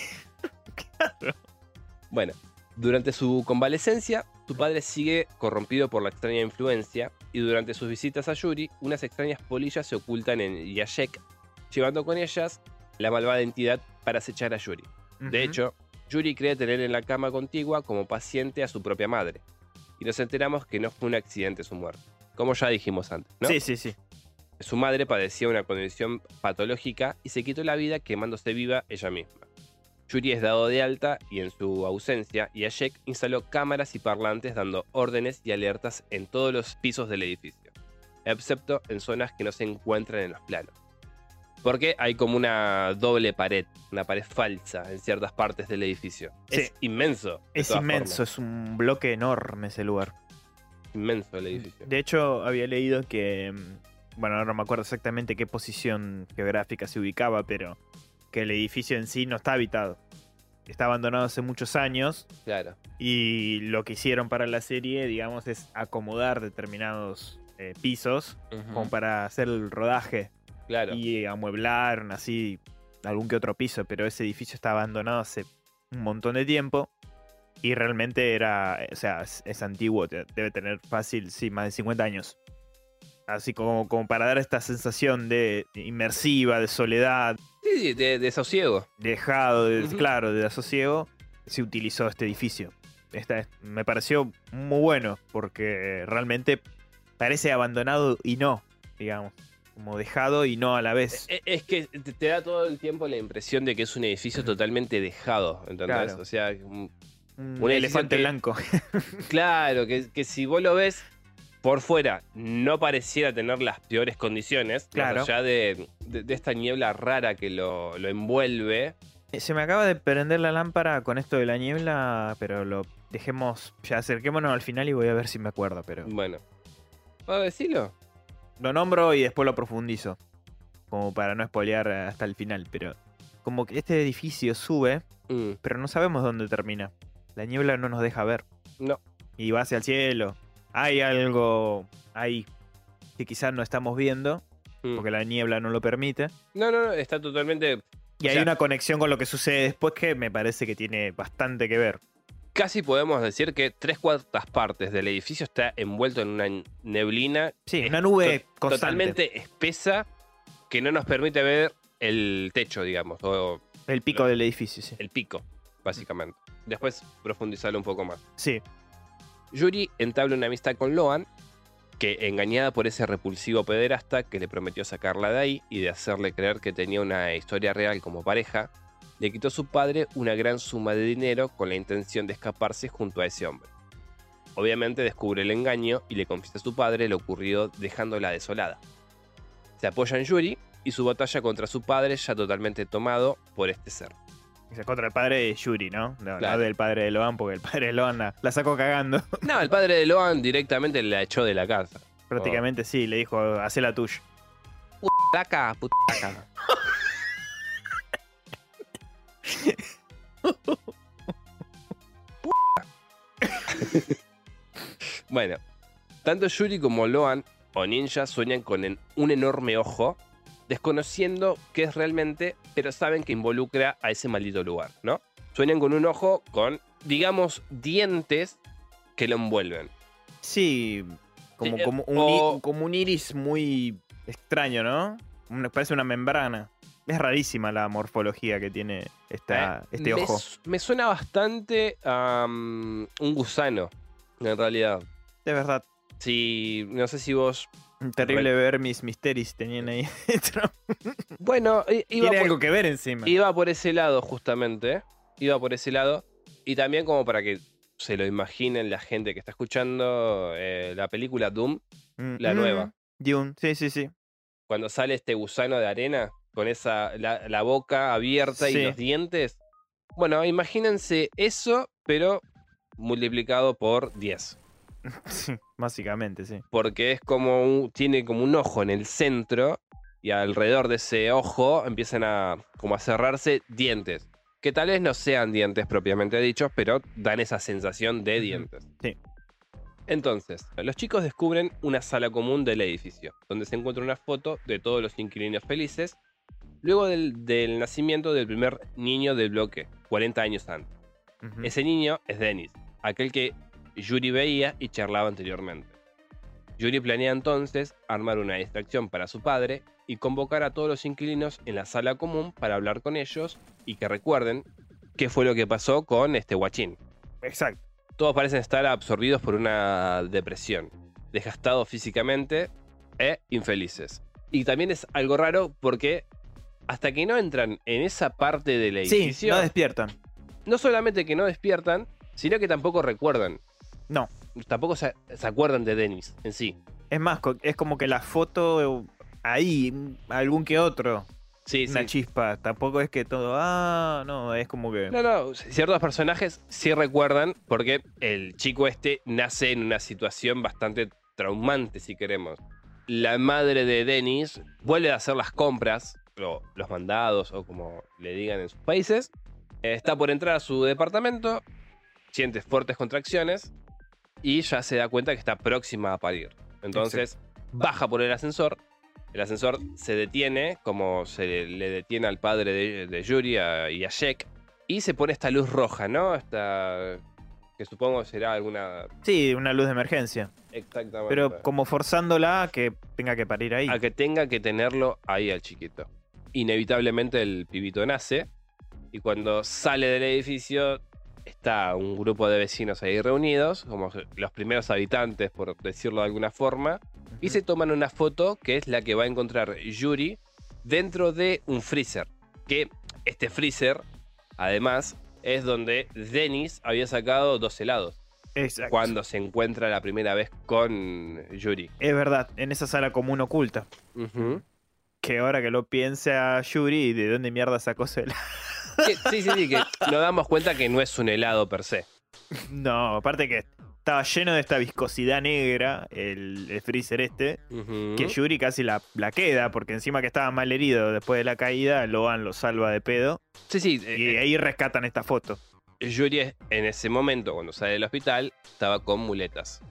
Bueno, durante su convalecencia, tu padre sigue corrompido por la extraña influencia y durante sus visitas a Yuri, unas extrañas polillas se ocultan en Yashek, llevando con ellas la malvada entidad para acechar a Yuri. De hecho, Yuri cree tener en la cama contigua como paciente a su propia madre. Y nos enteramos que no fue un accidente su muerte. Como ya dijimos antes, ¿no? Sí, sí, sí. Su madre padecía una condición patológica y se quitó la vida quemándose viva ella misma. Yuri es dado de alta y en su ausencia, Yashek instaló cámaras y parlantes dando órdenes y alertas en todos los pisos del edificio, excepto en zonas que no se encuentran en los planos. Porque hay como una doble pared, una pared falsa en ciertas partes del edificio. Sí. Es inmenso. Es inmenso, formas. es un bloque enorme ese lugar. Inmenso el edificio. De hecho, había leído que. mm, Bueno, ahora no me acuerdo exactamente qué posición geográfica se ubicaba, pero que el edificio en sí no está habitado. Está abandonado hace muchos años Claro. y lo que hicieron para la serie, digamos, es acomodar determinados eh, pisos como para hacer el rodaje Claro. y amueblaron así algún que otro piso, pero ese edificio está abandonado hace un montón de tiempo y realmente era, o sea, es, es antiguo, debe tener fácil, sí, más de 50 años. Así como, como para dar esta sensación de inmersiva, de soledad, Sí, sí, de, de sosiego. dejado, de, claro, de asosiego, se utilizó este edificio. Esta, es- me pareció muy bueno porque realmente parece abandonado y no, digamos, como dejado y no a la vez. E- Es que te da todo el tiempo la impresión de que es un edificio totalmente dejado, ¿entendés? Claro. O sea, un- elefante que- blanco. claro, que, que si vos lo ves por fuera, no pareciera tener las peores condiciones, Claro. más allá de, de- de esta niebla rara que lo, lo envuelve, Eh, Se me acaba de prender la lámpara con esto de la niebla, pero lo dejemos. Ya acerquémonos al final y voy a ver si me acuerdo, pero. Bueno. ¿Puedo decirlo? Lo nombro y después lo profundizo. Como para no spoilear hasta el final, pero. Como que este edificio sube, Mm, pero no sabemos dónde termina. La niebla no nos deja ver. No. Y va hacia el cielo. Hay algo ahí que quizás no estamos viendo, mm. porque la niebla no lo permite. No, no, no, está totalmente. Y O hay sea- una conexión con lo que sucede después que me parece que tiene bastante que ver. Casi podemos decir que tres cuartas partes del edificio está envuelto en una neblina Sí, una nube to- constante. totalmente espesa que no nos permite ver el techo, digamos, o El pico del edificio, sí. el pico, básicamente. Después profundizarlo un poco más. Sí, Yuri entabla una amistad con Loan, que engañada por ese repulsivo pederasta que le prometió sacarla de ahí y de hacerle creer que tenía una historia real como pareja, le quitó a su padre una gran suma de dinero con la intención de escaparse junto a ese hombre. Obviamente descubre el engaño y le confiesa a su padre lo ocurrido dejándola desolada. Se apoya en Yuri y su batalla contra su padre ya totalmente tomado por este ser. es contra el padre de Yuri, ¿no? No, no Claro. del padre de Loan, porque el padre de Loan la, la sacó cagando. No, el padre de Loan directamente la echó de la casa. Prácticamente sí, le dijo, hace la tuya. Placa, putaca. bueno, tanto Yuri como Loan o Ninja sueñan con en- un enorme ojo, desconociendo qué es realmente, pero saben que involucra a ese maldito lugar, ¿no? Sueñan con un ojo con, digamos, dientes que lo envuelven. Sí, como, eh, como, un, o- como un iris muy extraño, ¿no? Parece una membrana. Es rarísima la morfología que tiene esta, Eh, este me, ojo. me suena bastante a mm, un gusano, en realidad. De verdad. Si, no sé si vos. Terrible ver mis misterios tenían ahí dentro. Bueno, iba Tiene por, algo que ver encima. iba por ese lado, justamente. Iba por ese lado. Y también, como para que se lo imaginen la gente que está escuchando, eh, la película Doom, Mm, la mm, nueva. Dune, sí, sí, sí. cuando sale este gusano de arena, con esa la, la boca abierta Sí. y los dientes. Bueno, imagínense eso, pero multiplicado por 10. Sí, básicamente, sí. porque es como un- tiene como un ojo en el centro y alrededor de ese ojo empiezan a como a cerrarse dientes que tal vez no sean dientes propiamente dichos pero dan esa sensación de dientes Sí. entonces los chicos descubren una sala común del edificio donde se encuentra una foto de todos los inquilinos felices luego del, del nacimiento del primer niño del bloque 40 años antes ese niño es Dennis, aquel que Yuri veía y charlaba anteriormente. Yuri planea entonces armar una distracción para su padre y convocar a todos los inquilinos en la sala común para hablar con ellos y que recuerden qué fue lo que pasó con este guachín. Exacto. Todos parecen estar absorbidos por una depresión, desgastados físicamente e infelices. Y también es algo raro porque hasta que no entran en esa parte del Sí, edificio, no despiertan. no solamente que no despiertan, sino que tampoco recuerdan. No. Tampoco se, se acuerdan de Dennis en sí. Es más, es como que la foto ahí, algún que otro, Sí, una sí. chispa. Tampoco es que todo, ah, no, es como que... No, no, ciertos personajes sí recuerdan porque el chico este nace en una situación bastante traumante, si queremos. La madre de Dennis vuelve a hacer las compras, los mandados, o como le digan en sus países. Está por entrar a su departamento, siente fuertes contracciones y ya se da cuenta que está próxima a parir. Entonces baja por el ascensor. El ascensor se detiene, como se le detiene al padre de, de Yuri a- y a Shek. Y se pone esta luz roja, ¿no? Esta. que supongo será alguna. Sí, una luz de emergencia. Exactamente. Pero como forzándola a que tenga que parir ahí. a que tenga que tenerlo ahí al chiquito. Inevitablemente el pibito nace. Y cuando sale del edificio, está un grupo de vecinos ahí reunidos, como los primeros habitantes, por decirlo de alguna forma. Y se toman una foto que es la que va a encontrar Yuri dentro de un freezer. Que este freezer, además, es donde Dennis había sacado dos helados. Exacto. Cuando se encuentra la primera vez con Yuri. Es verdad, en esa sala común oculta. Que ahora que lo piense a Yuri, ¿de dónde mierda sacó ese helado? Sí, sí, sí, que nos damos cuenta que no es un helado per se. No, aparte que estaba lleno de esta viscosidad negra, el, el freezer este, que Yuri casi la, la queda, porque encima que estaba mal herido después de la caída, Logan lo salva de pedo. Sí, sí. Y eh, ahí rescatan esta foto. eh, Yuri en ese momento, cuando sale del hospital, estaba con muletas.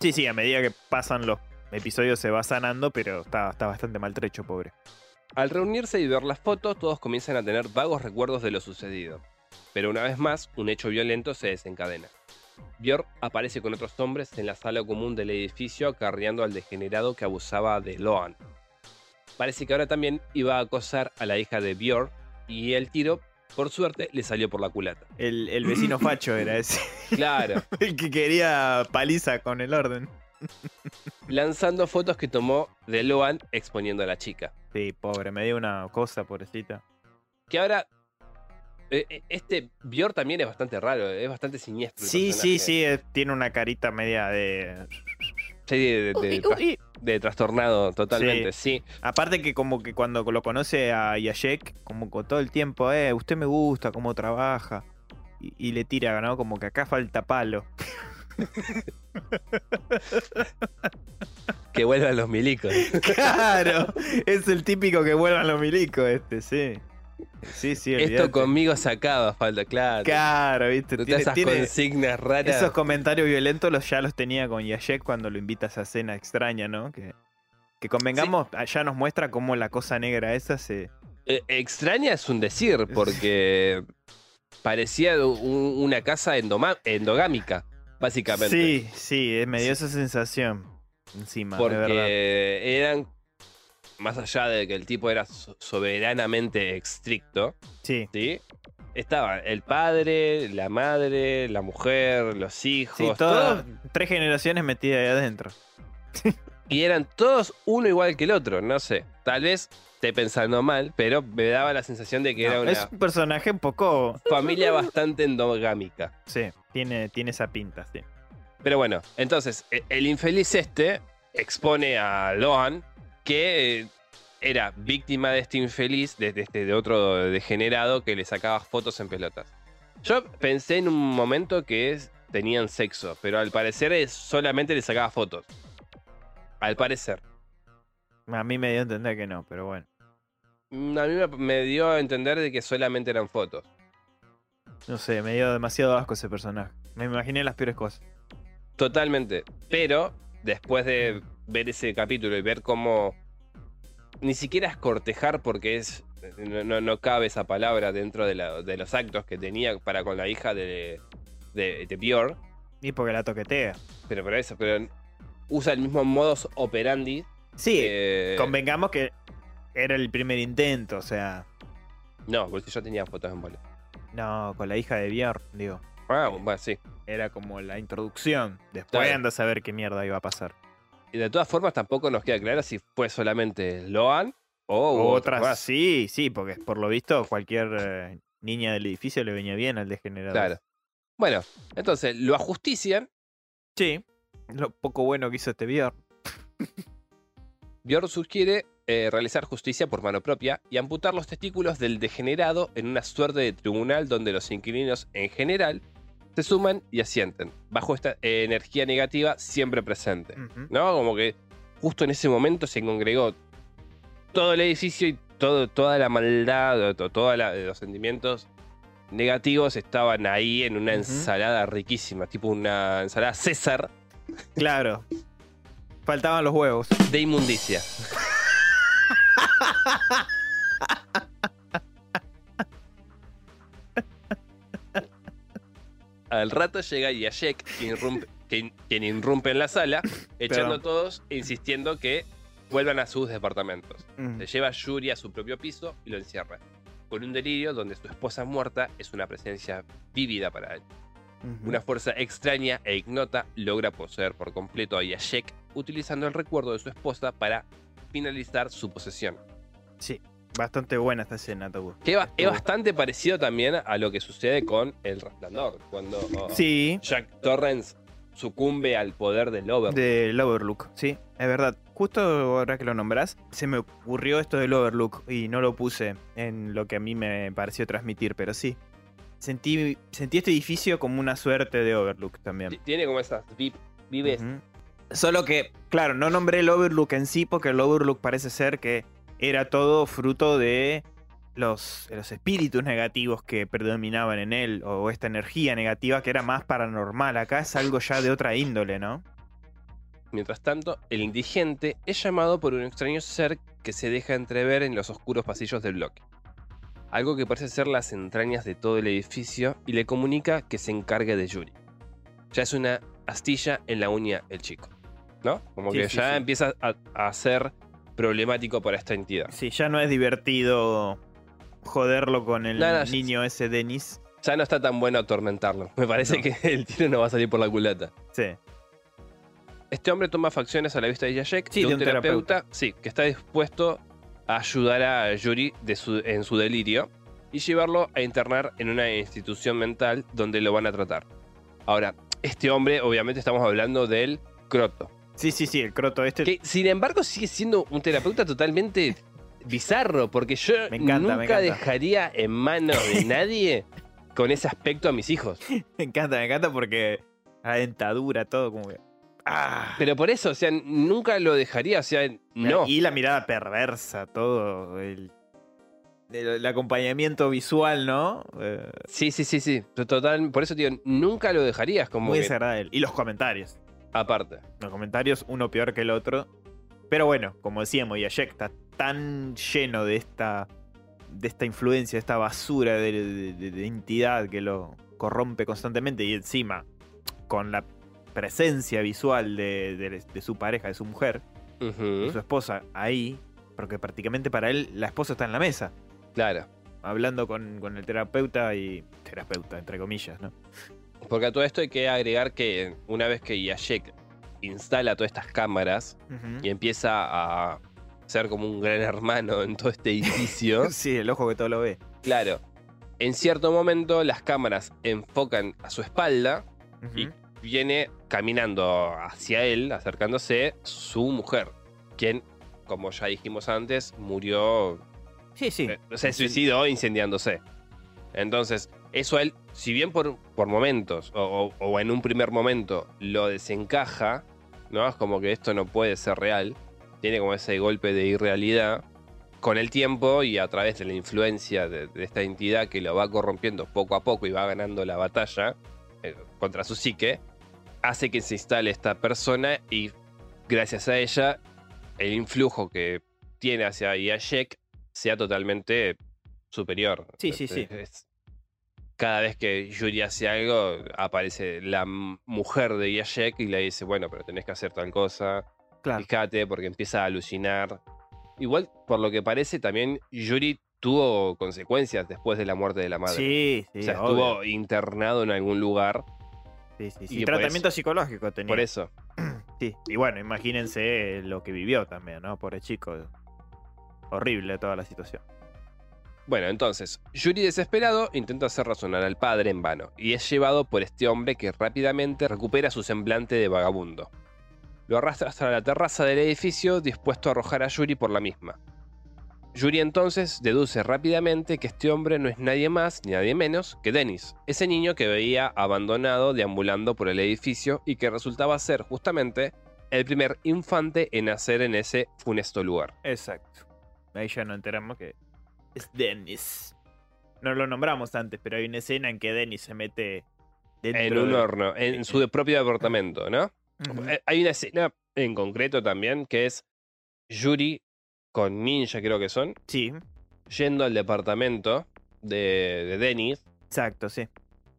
Sí, sí, a medida que pasan los episodios se va sanando, pero está, está bastante maltrecho, pobre. Al reunirse y ver las fotos, todos comienzan a tener vagos recuerdos de lo sucedido. Pero una vez más, un hecho violento se desencadena. Björn aparece con otros hombres en la sala común del edificio acarreando al degenerado que abusaba de Loan. Parece que ahora también iba a acosar a la hija de Björn y el tiro, por suerte, le salió por la culata. El, el vecino facho era ese. Claro, El que quería paliza con el orden. Lanzando fotos que tomó de Loan exponiendo a la chica. Sí, pobre, me dio una cosa, pobrecita. Que ahora... eh, eh, Este Björn también es bastante raro, es bastante siniestro. el Sí, sí, personaje. sí, eh, tiene una carita media de... Sí, de, de- de- Uy, uy. de trastornado totalmente, sí. Aparte que como que cuando lo conoce a Yashek, como con todo el tiempo, eh, usted me gusta, cómo trabaja. Y, y le tira, ¿no? Como que acá falta palo. Que vuelvan los milicos. claro, es el típico que vuelvan los milicos este, sí. Sí, sí, Esto conmigo sacaba falta, claro. Claro, viste, tiene, esas tiene- consignas raras. esos comentarios violentos los, ya los tenía con Yashek cuando lo invita a esa cena extraña, ¿no? Que, que convengamos, ya nos muestra cómo la cosa negra esa se... Eh, extraña es un decir, porque parecía un- una casa endoma- endogámica, básicamente. Sí, sí, me dio esa sensación encima, de verdad. Porque eran, más allá de que el tipo era so- soberanamente estricto, Sí, ¿sí? Estaba el padre, la madre, la mujer, los hijos, sí, todos todas tres generaciones metidas ahí adentro. Y eran todos uno igual que el otro, no sé. Tal vez esté pensando mal, pero me daba la sensación de que era una Es un personaje un poco... familia bastante endogámica. Sí, tiene, tiene esa pinta, sí. Pero bueno, entonces, e- el infeliz este expone a Loan que eh, era víctima de este infeliz, de, este, de otro degenerado que le sacaba fotos en pelotas. Yo pensé en un momento que es, tenían sexo, pero al parecer es, solamente le sacaba fotos. Al parecer. A mí me dio a entender que no, pero bueno. Mm, A mí me, me dio a entender de que solamente eran fotos. No sé, me dio demasiado asco ese personaje. Me imaginé las peores cosas. Totalmente. Pero después de ver ese capítulo y ver cómo ni siquiera es cortejar porque es no, no- no cabe esa palabra dentro de, la- de los actos que tenía para con la hija de, de, de Björn. Y porque la toquetea. Pero por eso, pero usa el mismo modus operandi. Sí, eh, convengamos que era el primer intento, o sea... no, porque yo tenía fotos en boleto. No, con la hija de Björn, digo. Ah, bueno, sí. Era como la introducción. Después Claro. anda a saber qué mierda iba a pasar. Y de todas formas tampoco nos queda claro si fue solamente Loan o otra otras, más. sí, sí, porque por lo visto cualquier eh, niña del edificio le venía bien al degenerado. Claro. Bueno, entonces lo ajustician Sí, lo poco bueno que hizo este Björn. Björn sugiere eh, realizar justicia por mano propia y amputar los testículos del degenerado en una suerte de tribunal donde los inquilinos en general se suman y asienten, bajo esta eh, energía negativa siempre presente. ¿No? Como que justo en ese momento se congregó todo el edificio y todo, toda la maldad, to- todos los sentimientos negativos estaban ahí en una ensalada riquísima, tipo una ensalada César Claro. Faltaban los huevos. de inmundicia. Al rato llega Yashek, quien irrumpe, quien, quien irrumpe en la sala, echando a todos e insistiendo que vuelvan a sus departamentos. Mm. Se lleva a Yuri a su propio piso y lo encierra. Con un delirio donde su esposa muerta es una presencia vívida para él. Una fuerza extraña e ignota logra poseer por completo a Yashek utilizando el recuerdo de su esposa para finalizar su posesión. Sí, bastante buena esta escena, Tabu. Que va- es Estuvo- bastante parecido también a lo que sucede con El Resplandor, cuando oh, Sí, Jack Torrance sucumbe al poder del Overlord. Del Overlook, sí, es verdad. Justo ahora que lo nombrás, se me ocurrió esto del Overlook y no lo puse en lo que a mí me pareció transmitir, pero sí. Sentí, sentí este edificio como una suerte de Overlook también. Tiene como esas vi- vives. Ujú. Solo que, claro, no nombré el Overlook en sí porque el Overlook parece ser que era todo fruto de los, espíritus negativos que predominaban en él o esta energía negativa que era más paranormal. Acá es algo ya de otra índole, ¿no? Mientras tanto, el indigente es llamado por un extraño ser que se deja entrever en los oscuros pasillos del bloque. Algo que parece ser las entrañas de todo el edificio y le comunica que se encargue de Yuri. Ya es una astilla en la uña el chico. ¿No? Como Sí, que sí, ya sí. empieza a, a ser problemático para esta entidad. Sí, ya no es divertido joderlo con el No, no, niño ese Denis. Ya no está tan bueno atormentarlo. Me parece No. que el tiro no va a salir por la culata. Sí. Este hombre toma facciones a la vista de Yashek, de de un terapeuta, sí, que está dispuesto a ayudar a Yuri de su- en su delirio y llevarlo a internar en una institución mental donde lo van a tratar. Ahora, este hombre, obviamente estamos hablando del Croto, Sí, sí, sí, el croto este. que sin embargo sigue siendo un terapeuta totalmente bizarro, porque yo Me encanta, me nunca encanta. dejaría en manos de nadie con ese aspecto a mis hijos. Me encanta, me encanta porque la dentadura, todo como que. ¡Ah! Pero por eso, o sea, nunca lo dejaría, o sea, no. Y la mirada perversa, todo. El, el, el acompañamiento visual, ¿no? Eh, Sí, sí, sí, sí. Total, por eso, tío, nunca lo dejarías como muy que desagradable. Y los comentarios. Aparte. Los comentarios, uno peor que el otro. Pero bueno, como decíamos, Yashek está tan lleno de esta. de esta influencia, de esta basura de, de- entidad que lo corrompe constantemente. Y encima, con la presencia visual de, su pareja, de su mujer, Ujú, de su esposa ahí. Porque prácticamente para él la esposa está en la mesa. Claro. hablando con, con el terapeuta y. terapeuta, entre comillas, ¿no? Porque a todo esto hay que agregar que una vez que Yashek instala todas estas cámaras y empieza a ser como un gran hermano en todo este edificio, Sí, el ojo que todo lo ve. claro, en cierto momento las cámaras enfocan a su espalda y viene caminando hacia él, acercándose su mujer, quien, como ya dijimos antes, murió Sí, sí. Eh, se suicidó incendiándose. Entonces, eso a él, si bien por, por momentos, o, o- o en un primer momento, lo desencaja, ¿no? Es como que esto no puede ser real. Tiene como ese golpe de irrealidad. Con el tiempo y a través de la influencia de, de esta entidad que lo va corrompiendo poco a poco y va ganando la batalla eh, contra su psique, hace que se instale esta persona y gracias a ella, el influjo que tiene hacia Yashek sea totalmente superior. Sí, sí, sí. Es- cada vez que Yuri hace algo, aparece la mujer de Yashek y le dice, bueno, pero tenés que hacer tal cosa, claro. fíjate, porque empieza a alucinar. Igual, por lo que parece, también Yuri tuvo consecuencias después de la muerte de la madre. Sí, sí. o sea, obvio. estuvo internado en algún lugar. Sí, sí, y sí. por Tratamiento psicológico tenía. Por eso. Sí. Y bueno, imagínense lo que vivió también, ¿no? Pobre chico. Horrible toda la situación. Bueno, entonces, Yuri desesperado intenta hacer razonar al padre en vano y es llevado por este hombre que rápidamente recupera su semblante de vagabundo. Lo arrastra hasta la terraza del edificio dispuesto a arrojar a Yuri por la misma. Yuri entonces deduce rápidamente que este hombre no es nadie más ni nadie menos que Dennis, ese niño que veía abandonado deambulando por el edificio y que resultaba ser justamente el primer infante en nacer en ese funesto lugar. Exacto. Ahí ya nos enteramos que es Dennis. No lo nombramos antes, pero hay una escena en que Dennis se mete dentro En un de- horno, en su propio departamento, ¿no? Eh, Hay una escena en concreto también que es Yuri con Ninja, creo que son, Sí, yendo al departamento de, de Dennis, exacto, sí.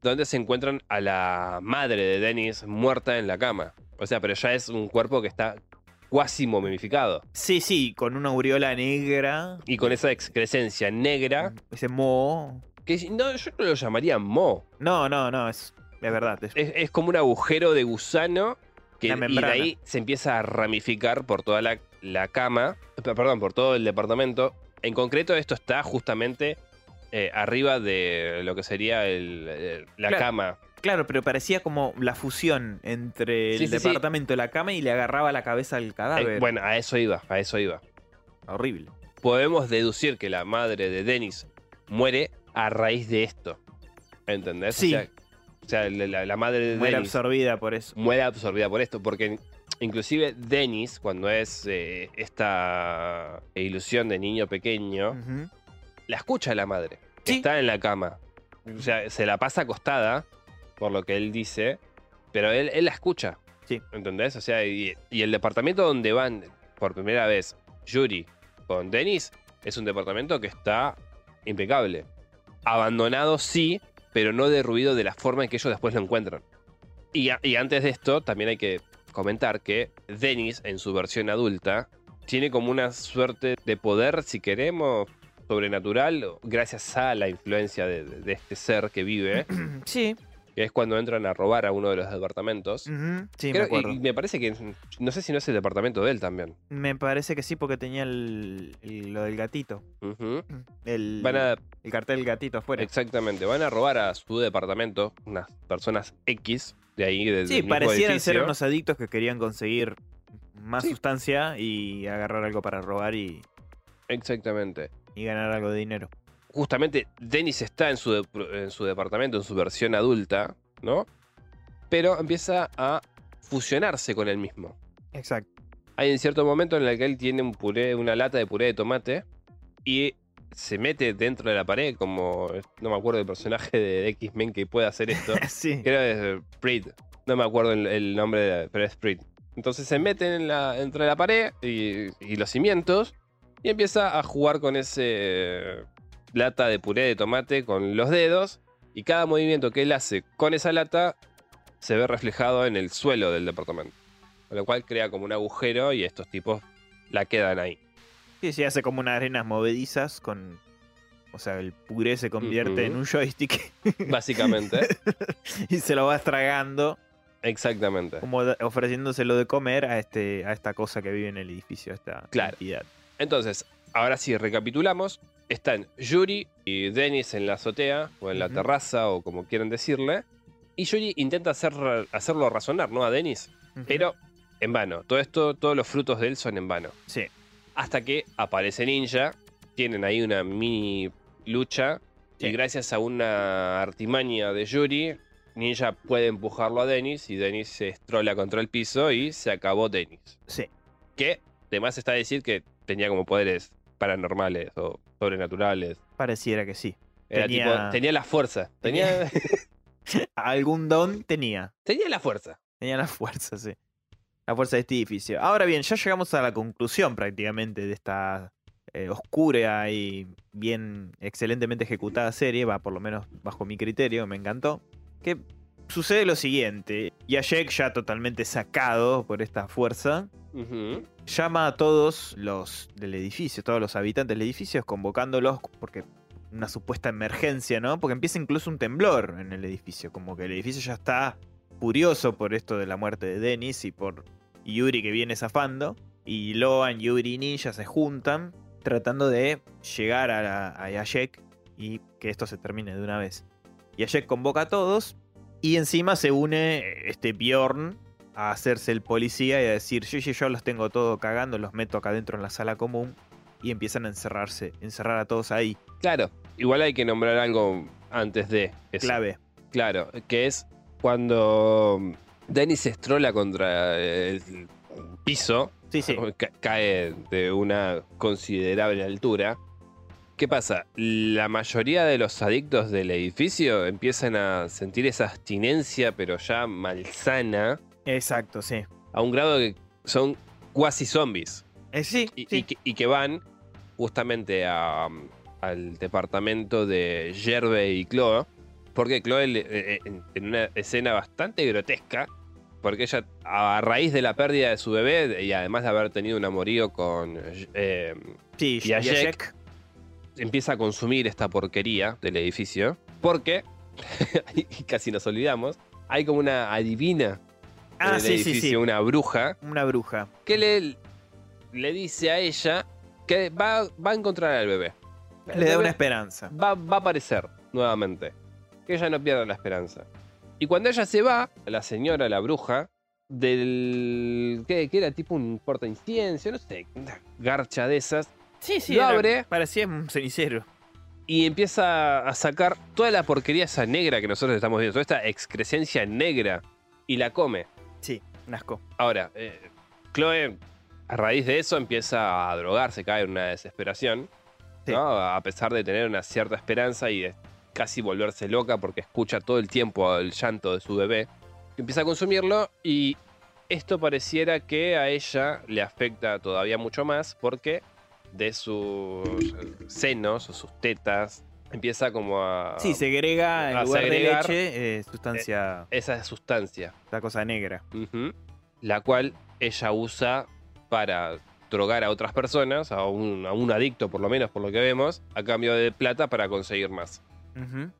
donde se encuentran a la madre de Dennis muerta en la cama. O sea, pero ya es un cuerpo que está cuasi momificado. Sí, sí, con una aureola negra. Y con esa excrescencia negra, Ese mo. que no, yo no lo llamaría mo. No, no, no, es, es verdad. es- Es, es como un agujero de gusano que y de ahí se empieza a ramificar por toda la, la cama, perdón, por todo el departamento. En concreto, esto está justamente eh, arriba de lo que sería el- el- la Claro. cama. Claro, pero parecía como la fusión entre el sí, sí. departamento y la cama y le agarraba la cabeza al cadáver. Eh, bueno, a eso iba, a eso iba. Horrible. Podemos deducir que la madre de Dennis muere a raíz de esto. ¿Entendés? Sí. O sea, o sea, la, madre de Muere Dennis absorbida por eso. muere absorbida por esto, porque inclusive Dennis, cuando es eh, esta ilusión de niño pequeño, la escucha la madre. Sí. Está en la cama. O sea, se la pasa acostada, por lo que él dice, pero él, él la escucha. Sí. ¿Entendés? O sea, y, y el departamento donde van por primera vez Yuri con Dennis es un departamento que está impecable. Abandonado sí, pero no derruido de la forma en que ellos después lo encuentran. Y, a- y antes de esto, también hay que comentar que Dennis, en su versión adulta, tiene como una suerte de poder, si queremos, sobrenatural, gracias a la influencia de, de- de este ser que vive, Sí, que es cuando entran a robar a uno de los departamentos. sí, me acuerdo. y, me parece que, no sé si no es el departamento de él también. Me parece que sí, porque tenía el, el- lo del gatito. El, Van a, el cartel del gatito afuera. exactamente, van a robar a su departamento unas personas X de ahí, del Sí, mismo parecieran ser edificio. unos adictos que querían conseguir más Sí. sustancia y agarrar algo para robar y, Exactamente. y ganar algo de dinero. Justamente Dennis está en su, de- en su departamento, en su versión adulta, ¿no? Pero empieza a fusionarse con él mismo. Exacto. Hay un cierto momento en el que él tiene un puré, una lata de puré de tomate y se mete dentro de la pared, como no me acuerdo del personaje de X-Men que puede hacer esto. sí. Creo que es Sprit. No me acuerdo el, el nombre, de, pero es Sprit. Entonces se mete en la, dentro de la pared y, y los cimientos y empieza a jugar con ese lata de puré de tomate con los dedos y cada movimiento que él hace con esa lata se ve reflejado en el suelo del departamento. Con lo cual crea como un agujero y estos tipos la quedan ahí. Sí, sí, hace como unas arenas movedizas con... O sea, el puré se convierte en un joystick Básicamente. y se lo va estragando, Exactamente. como ofreciéndoselo de comer a, este, a esta cosa que vive en el edificio, a esta Claro. entidad. Entonces, ahora sí, recapitulamos. Están Yuri y Dennis en la azotea, o en la terraza, o como quieran decirle. Y Yuri intenta hacer, hacerlo razonar, ¿no? A Dennis. Pero en vano. Todo esto, todos los frutos de él son en vano. Sí. Hasta que aparece Ninja. Tienen ahí una mini lucha. Sí. Y gracias a una artimaña de Yuri, Ninja puede empujarlo a Dennis. Y Dennis se estrola contra el piso y se acabó Dennis. Sí. Que además está a decir que tenía como poderes paranormales o sobrenaturales. Pareciera que sí. Era Tenía- tipo, tenía la fuerza. Tenía, Algún don tenía. tenía la fuerza. Tenía la fuerza, sí. La fuerza de este edificio. Ahora bien, ya llegamos a la conclusión prácticamente de esta eh, oscura y bien excelentemente ejecutada serie, va por lo menos bajo mi criterio, me encantó. Que sucede lo siguiente, Yashek ya totalmente sacado por esta fuerza, Llama a todos los del edificio, todos los habitantes del edificio, convocándolos porque una supuesta emergencia, ¿no? Porque empieza incluso un temblor en el edificio, como que el edificio ya está furioso por esto de la muerte de Dennis y por Yuri que viene zafando. Y Loan, Yuri y Ninja se juntan tratando de llegar a, a Yashek y que esto se termine de una vez. Yashek convoca a todos y encima se une este Bjorn a hacerse el policía y a decir, yo, yo, yo los tengo todo cagando, los meto acá dentro en la sala común y empiezan a encerrarse, encerrar a todos ahí. Claro, igual hay que nombrar algo antes de eso. Clave. Claro, que es cuando Dennis se estrola contra el piso, Sí, sí. ca- cae de una considerable altura. ¿Qué pasa? La mayoría de los adictos del edificio empiezan a sentir esa abstinencia, pero ya malsana, Exacto, sí. a un grado que son cuasi zombies. Eh, sí, Y, sí. y que, y que van justamente a, al departamento de Jerve y Chloe. Porque Chloe, le- eh, en, una escena bastante grotesca, porque ella, a raíz de la pérdida de su bebé y además de haber tenido un amorío con. eh, sí, y a Yashek. empieza a consumir esta porquería del edificio. Porque, y casi nos olvidamos, hay como una adivina en Ah, el sí, sí, edificio, sí. una bruja, Una bruja. que le, le dice a ella que va, va a encontrar al bebé. El Le da una esperanza. va, va a aparecer nuevamente. Que ella no pierda la esperanza. Y cuando ella se va, la señora, la bruja, del. ¿Qué, qué era? Tipo un porta incienso, no sé, una garcha de esas. Sí, sí. Lo era- abre. Parecía un cenicero. Y empieza a sacar toda la porquería esa negra que nosotros estamos viendo, toda esta excrescencia negra. Y la come. Sí, un asco. Ahora, eh, Chloe, a raíz de eso, empieza a drogarse, cae en una desesperación. Sí. ¿no? A pesar de tener una cierta esperanza y de casi volverse loca porque escucha todo el tiempo el llanto de su bebé. Empieza a consumirlo y esto pareciera que a ella le afecta todavía mucho más porque de sus senos o sus tetas empieza como a... Sí, segrega en lugar segregar, de leche, eh, sustancia, esa sustancia. esta cosa negra. La cual ella usa para drogar a otras personas, a un, a un adicto por lo menos, por lo que vemos, a cambio de plata para conseguir más.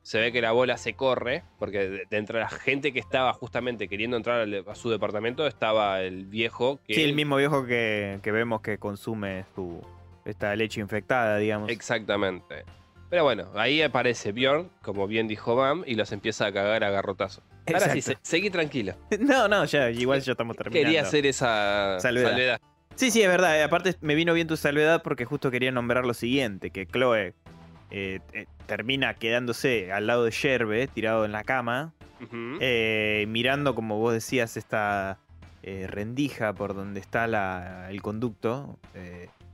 Se ve que la bola se corre, porque de, de entre la gente que estaba justamente queriendo entrar al- a su departamento estaba el viejo que... Sí, el mismo viejo que, que vemos que consume su esta leche infectada, digamos. Exactamente. Pero bueno, ahí aparece Bjorn, como bien dijo Bam, y los empieza a cagar a garrotazo. Ahora sí, se- seguí tranquilo. No, no, ya, igual ya estamos terminando. Quería hacer esa Salvedad. salvedad. Sí, sí, es verdad. eh, Aparte, me vino bien tu salvedad porque justo quería nombrar lo siguiente: que Chloe eh, eh, termina quedándose al lado de Sherbe, tirado en la cama, eh, mirando, como vos decías, esta rendija por donde está la- el conducto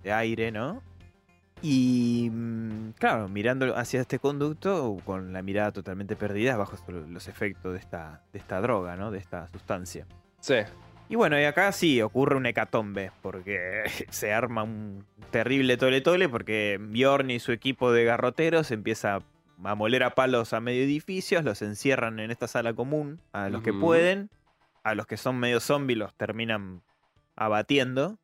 de aire, ¿no? Y mm, claro, mirando hacia este conducto con la mirada totalmente perdida bajo los efectos de esta, de esta droga, ¿no? De esta sustancia. Sí. Y bueno, y acá sí ocurre un hecatombe, porque se arma un terrible tole tole, porque Bjorn y su equipo de garroteros empieza a moler a palos a medio edificios, los encierran en esta sala común, a los que pueden, a los que son medio zombies los terminan abatiendo.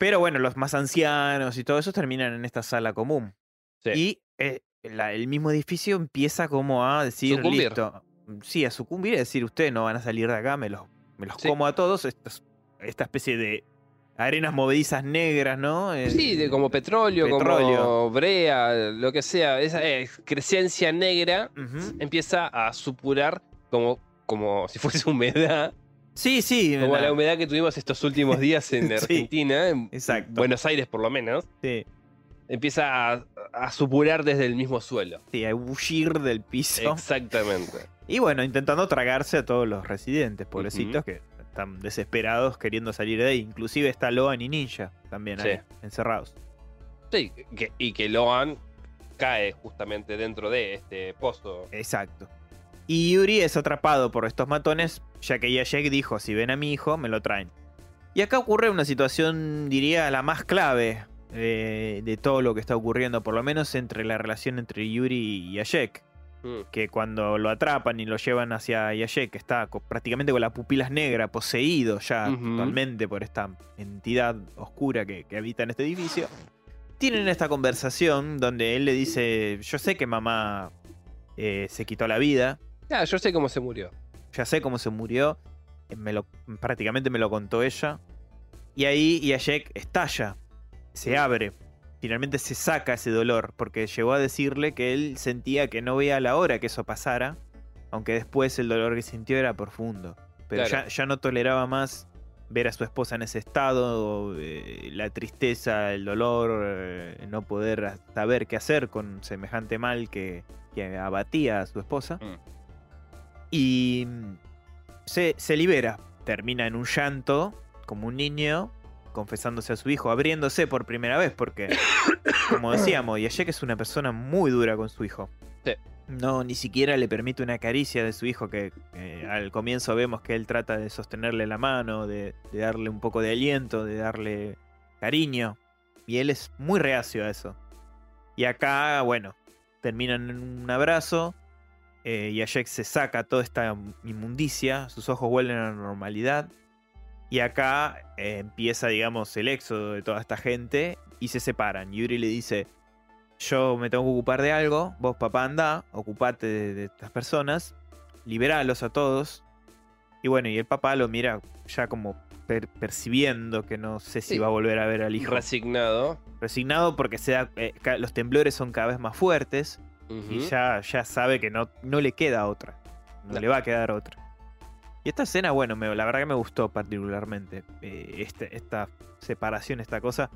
Pero bueno, los más ancianos y todo eso terminan en esta sala común. Sí. Y eh, la- el mismo edificio empieza como a decir, Sucumbir. listo, sí, a sucumbir, es decir, ustedes no van a salir de acá, me los, me los Sí. como a todos. Estos- esta especie de arenas movedizas negras, ¿no? Eh, Sí, de como petróleo, como brea, lo que sea. Esa excrescencia negra ujú. empieza a supurar como, como si fuese humedad. Sí, sí. Como la humedad que tuvimos estos últimos días en Sí. Argentina, en Exacto. Buenos Aires por lo menos. sí, Empieza a, a supurar desde el mismo suelo. sí, a bullir del piso. Exactamente. Y bueno, intentando tragarse a todos los residentes, pobrecitos, que están desesperados queriendo salir de ahí. Inclusive está Loan y Ninja también Sí. ahí, encerrados. Sí, que- y que Loan cae justamente dentro de este pozo. Exacto. Y Yuri es atrapado por estos matones, ya que Yashek dijo, si ven a mi hijo, me lo traen. Y acá ocurre una situación, diría, la más clave de todo lo que está ocurriendo, por lo menos entre la relación entre Yuri y Yashek. Mm. Que cuando lo atrapan y lo llevan hacia Yashek, que está co- prácticamente con las pupilas negras, poseído ya totalmente por esta entidad oscura que, que habita en este edificio. Tienen esta conversación donde él le dice, yo sé que mamá eh, se quitó la vida, Ah, yo sé cómo se murió. ya sé cómo se murió, eh, me lo, prácticamente me lo contó ella. Y ahí Yashek estalla, se abre, finalmente se saca ese dolor, porque llegó a decirle que él sentía que no veía la hora que eso pasara, aunque después el dolor que sintió era profundo. Pero Claro. ya, ya no toleraba más ver a su esposa en ese estado, eh, la tristeza, el dolor, eh, no poder saber qué hacer con semejante mal que, que abatía a su esposa. Mm. Y se, se libera, termina en un llanto, como un niño, confesándose a su hijo, abriéndose por primera vez, porque, como decíamos, Yashek es una persona muy dura con su hijo. Sí. No, ni siquiera le permite una caricia de su hijo, que eh, al comienzo vemos que él trata de sostenerle la mano, de, de darle un poco de aliento, de darle cariño. Y él es muy reacio a eso. Y acá, bueno, terminan en un abrazo. Eh, Yashek se saca toda esta inmundicia, sus ojos vuelven a la normalidad. Y acá eh, empieza, digamos, el éxodo de toda esta gente y se separan. Yuri le dice, yo me tengo que ocupar de algo, vos papá anda, ocupate de, de estas personas, liberalos a todos. Y bueno, y el papá lo mira ya como per- percibiendo que no sé si Sí. va a volver a ver al hijo. Resignado. Resignado porque se da- eh, los temblores son cada vez más fuertes Y ya, ya sabe que no, no le queda otra. no, No. le va a quedar otra. Y esta escena, bueno, me- la verdad que me gustó particularmente. eh, este- esta separación, esta cosa.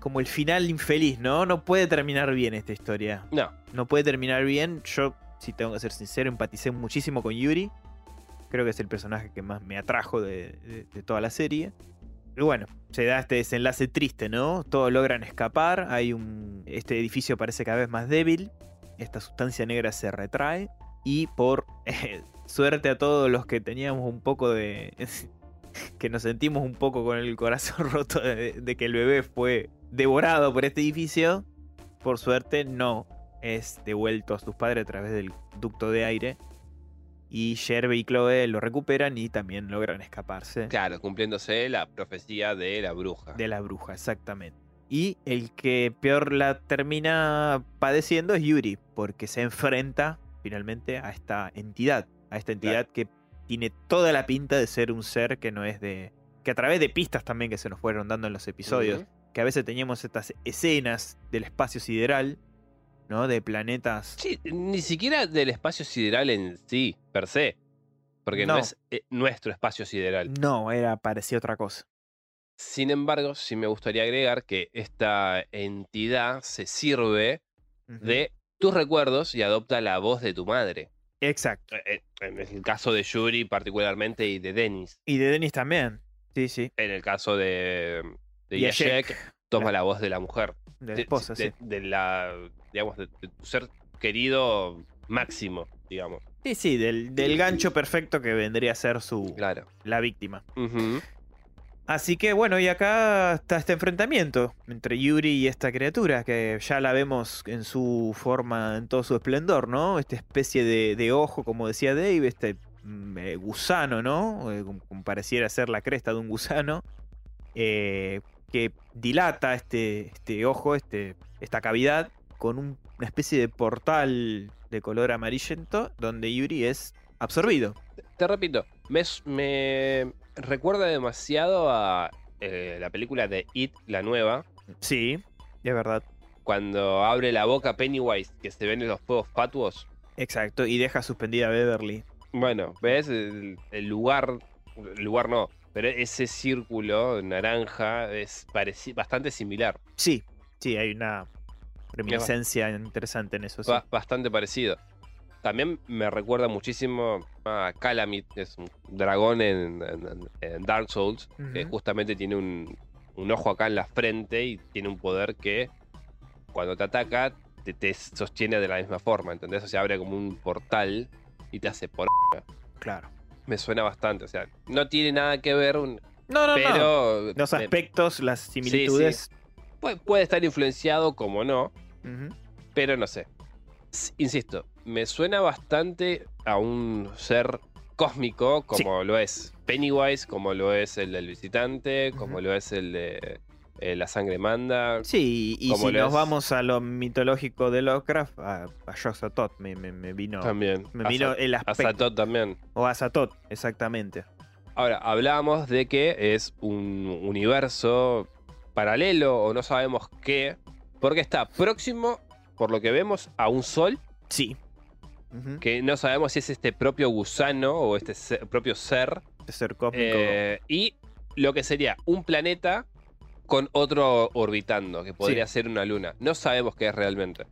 Como el final infeliz, ¿no? No puede terminar bien esta historia. No, No puede terminar bien. Yo, si tengo que ser sincero, empaticé muchísimo con Yuri. Creo que es el personaje que más me atrajo de, de- de toda la serie. Y bueno, se da este desenlace triste, ¿no? Todos logran escapar. Hay un. Este edificio parece cada vez más débil. Esta sustancia negra se retrae. Y por eh, suerte a todos los que teníamos un poco de. que nos sentimos un poco con el corazón roto de, de que el bebé fue devorado por este edificio. Por suerte, no es devuelto a sus padres a través del ducto de aire. Y Sherby y Chloe lo recuperan y también logran escaparse claro, cumpliéndose la profecía de la bruja. de la bruja, exactamente. Y el que peor la termina padeciendo es Yuri, porque se enfrenta finalmente a esta entidad, a esta entidad que tiene toda la pinta de ser un ser que no es de... que a través de pistas también que se nos fueron dando en los episodios, que a veces teníamos estas escenas del espacio sideral, ¿no? De planetas... Sí, ni siquiera del espacio sideral en sí, per se. Porque no, No. es eh, nuestro espacio sideral. No, era parecía otra cosa. Sin embargo, sí me gustaría agregar que esta entidad se sirve de tus recuerdos y adopta la voz de tu madre. Exacto. Eh, eh, En el caso de Yuri particularmente y de Dennis. Y de Dennis también. Sí, sí. En el caso de, de Yashek, toma la voz de la mujer. de la esposa, de, sí. de la, digamos, de, tu ser querido máximo, digamos. Sí, sí, del, del gancho perfecto que vendría a ser su Claro. la víctima. Así que bueno, y acá está este enfrentamiento entre Yuri y esta criatura, que ya la vemos en su forma, en todo su esplendor, ¿no? Esta especie de, de ojo, como decía Dave, este mm, eh, gusano, ¿no? Eh, como pareciera ser la cresta de un gusano, eh, que dilata este, este ojo, este, esta cavidad, con un- una especie de portal de color amarillento, donde Yuri es absorbido. Te repito, me, me recuerda demasiado a eh, la película de It, la nueva, Sí, es verdad. cuando abre la boca Pennywise, que se ven en los fuegos fatuos. Exacto, y deja suspendida a Beverly. Bueno, ¿ves? El, el lugar, el lugar no, pero ese círculo naranja es bastante similar, Sí, sí, hay una reminiscencia interesante en eso. Sí. bastante parecido. También me recuerda muchísimo a Calamit, que es un dragón en, en- en Dark Souls, que justamente tiene un, un ojo acá en la frente y tiene un poder que cuando te ataca te, te sostiene de la misma forma, ¿entendés? O sea, abre como un portal y te hace por... Claro. Me suena bastante, o sea, no tiene nada que ver, un- No, no, no. pero Los me- aspectos, las similitudes. puede, puede estar influenciado como no, pero no sé. Insisto, me suena bastante a un ser cósmico como lo es Pennywise, como lo es el del visitante, como lo es el de eh, La sangre manda. Sí, y si nos vamos a lo mitológico de Lovecraft, a, a me, me- me vino, También. me vino Asa- el aspecto. Azatoth también. O a Satoth, exactamente. Ahora, hablábamos de que es un universo paralelo o no sabemos qué, porque está próximo, por lo que vemos, a un sol Sí. Que no sabemos si es este propio gusano o este propio ser, De ser cósmico. eh, y lo que sería un planeta con otro orbitando, que podría ser una luna. No sabemos qué es realmente.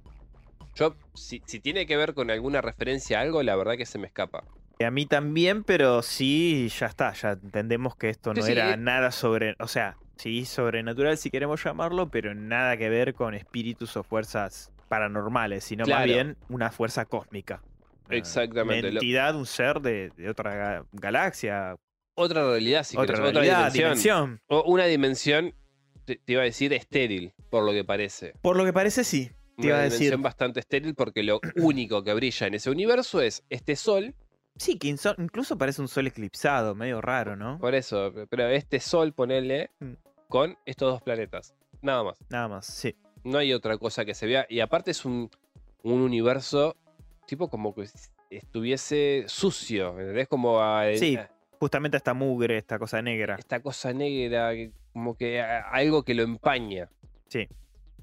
Yo, si, si tiene que ver con alguna referencia a algo, la verdad que se me escapa. A mí también, pero sí, ya está, ya entendemos que esto no sí, era eh. nada sobre, o sea, sí sobrenatural si queremos llamarlo, pero nada que ver con espíritus o fuerzas paranormales, sino más bien una fuerza cósmica. Una- Exactamente, Una entidad, un ser de, de otra ga- galaxia, Otra realidad, si otra querés, realidad, otra dimensión. dimensión. O una dimensión, te, te iba a decir, estéril, por lo que parece. Por lo que parece, sí. Te Una iba a decir. bastante estéril porque lo único que brilla en ese universo es este sol. Sí, que incluso parece un sol eclipsado, medio raro, ¿no? Por eso, pero este sol, ponele, Mm. con estos dos planetas. Nada más. Nada más, sí. No hay otra cosa que se vea. Y aparte es un, un universo tipo como que estuviese sucio. ¿Entendés? Como a- Sí. a- Justamente esta mugre, esta cosa negra. esta cosa negra, como que algo que lo empaña.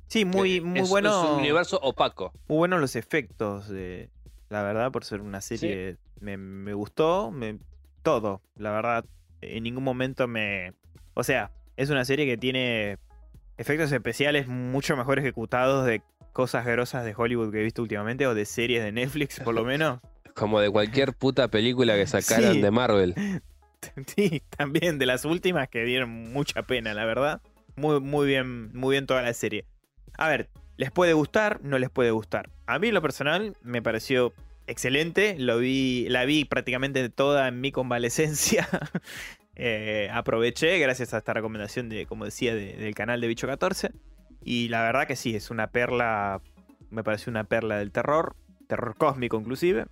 Sí, muy, Eh, muy es, bueno. Es un universo opaco. Muy buenos los efectos de, la verdad, por ser una serie. Me, me gustó, me, todo, la verdad. En ningún momento me. O sea, es una serie que tiene efectos especiales mucho mejor ejecutados de cosas grosas de Hollywood que he visto últimamente, o de series de Netflix, por lo menos. Como de cualquier puta película que sacaron Sí. de Marvel. Sí, también de las últimas que dieron mucha pena, la verdad. Muy, muy bien, muy bien toda la serie. A ver, ¿les puede gustar? No les puede gustar. A mí en lo personal me pareció excelente. Lo vi, la vi prácticamente toda en mi convalecencia. Eh, aproveché gracias a esta recomendación de, como decía, de- del canal de Bicho 14. Y la verdad que sí, es una perla. Me pareció una perla del terror. Terror cósmico, inclusive.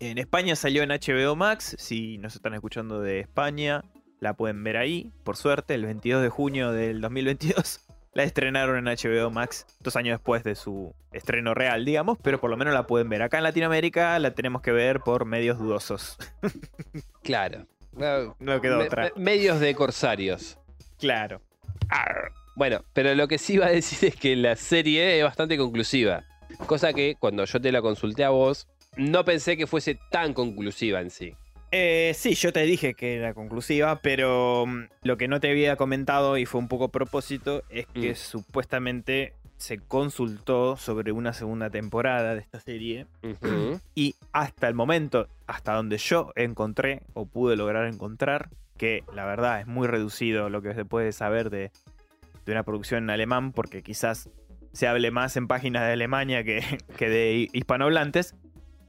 En España salió en HBO Max. Si nos están escuchando de España, la pueden ver ahí. Por suerte, el 22 de junio del 2022. La estrenaron en HBO Max dos años después de su estreno real, digamos, pero por lo menos la pueden ver. Acá en Latinoamérica la tenemos que ver por medios dudosos. Claro. No, No quedó me- otra. me- medios de corsarios. Claro. Arr. Bueno, pero lo que sí iba a decir es que la serie es bastante conclusiva. Cosa que cuando yo te la consulté a vos, no pensé que fuese tan conclusiva en sí. Eh, sí, yo te dije que era conclusiva, pero mm, lo que no te había comentado y fue un poco propósito es que Mm. supuestamente se consultó sobre una segunda temporada de esta serie y hasta el momento, hasta donde yo encontré o pude lograr encontrar, que la verdad es muy reducido lo que se puede saber de, de una producción en alemán, porque quizás se hable más en páginas de Alemania que, que de hi- hispanohablantes,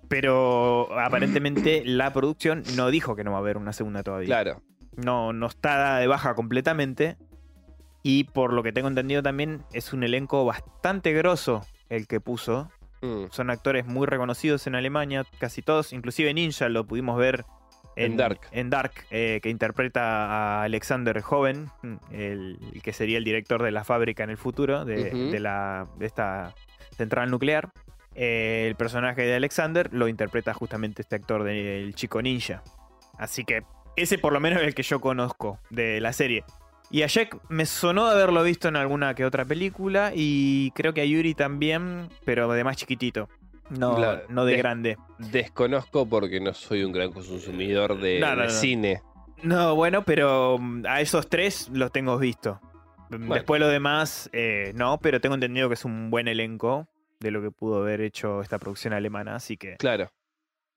pero aparentemente la producción no dijo que no va a haber una segunda todavía. Claro. No, no está dada de baja completamente. Y por lo que tengo entendido también es un elenco bastante grosso el que puso Mm. son actores muy reconocidos en Alemania, casi todos, inclusive Ninja lo pudimos ver En Dark. en Dark, eh, que interpreta a Alexander Joven, el, el que sería el director de la fábrica en el futuro, de, Ujú. de la, de esta central nuclear. Eh, el personaje de Alexander lo interpreta justamente este actor del chico ninja. Así que ese por lo menos es el que yo conozco de la serie. Y a Jack me sonó de haberlo visto en alguna que otra película y creo que a Yuri también, pero de más chiquitito. No, Claro. no de De- grande. Desconozco porque no soy un gran consumidor de, No, no, de no. cine. No, bueno, pero mm, a esos tres los tengo visto. Después lo demás, eh, no, pero tengo entendido que es un buen elenco de lo que pudo haber hecho esta producción alemana. Así que Claro.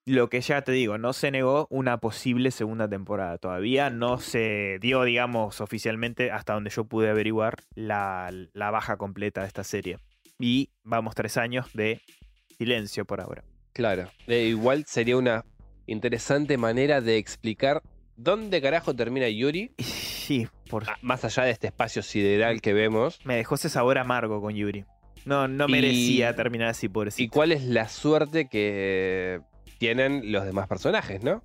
lo que ya te digo, no se negó una posible segunda temporada. Todavía no se dio, digamos, oficialmente, hasta donde yo pude averiguar, la, la baja completa de esta serie. Y vamos tres años de silencio por ahora. Claro. Eh, igual sería una interesante manera de explicar dónde carajo termina Yuri, Y Sí, por, ah, más allá de este espacio sideral que vemos, me dejó ese sabor amargo con Yuri. No, no Y- merecía terminar así, y pobrecito. cuál es la suerte que tienen los demás personajes, ¿no?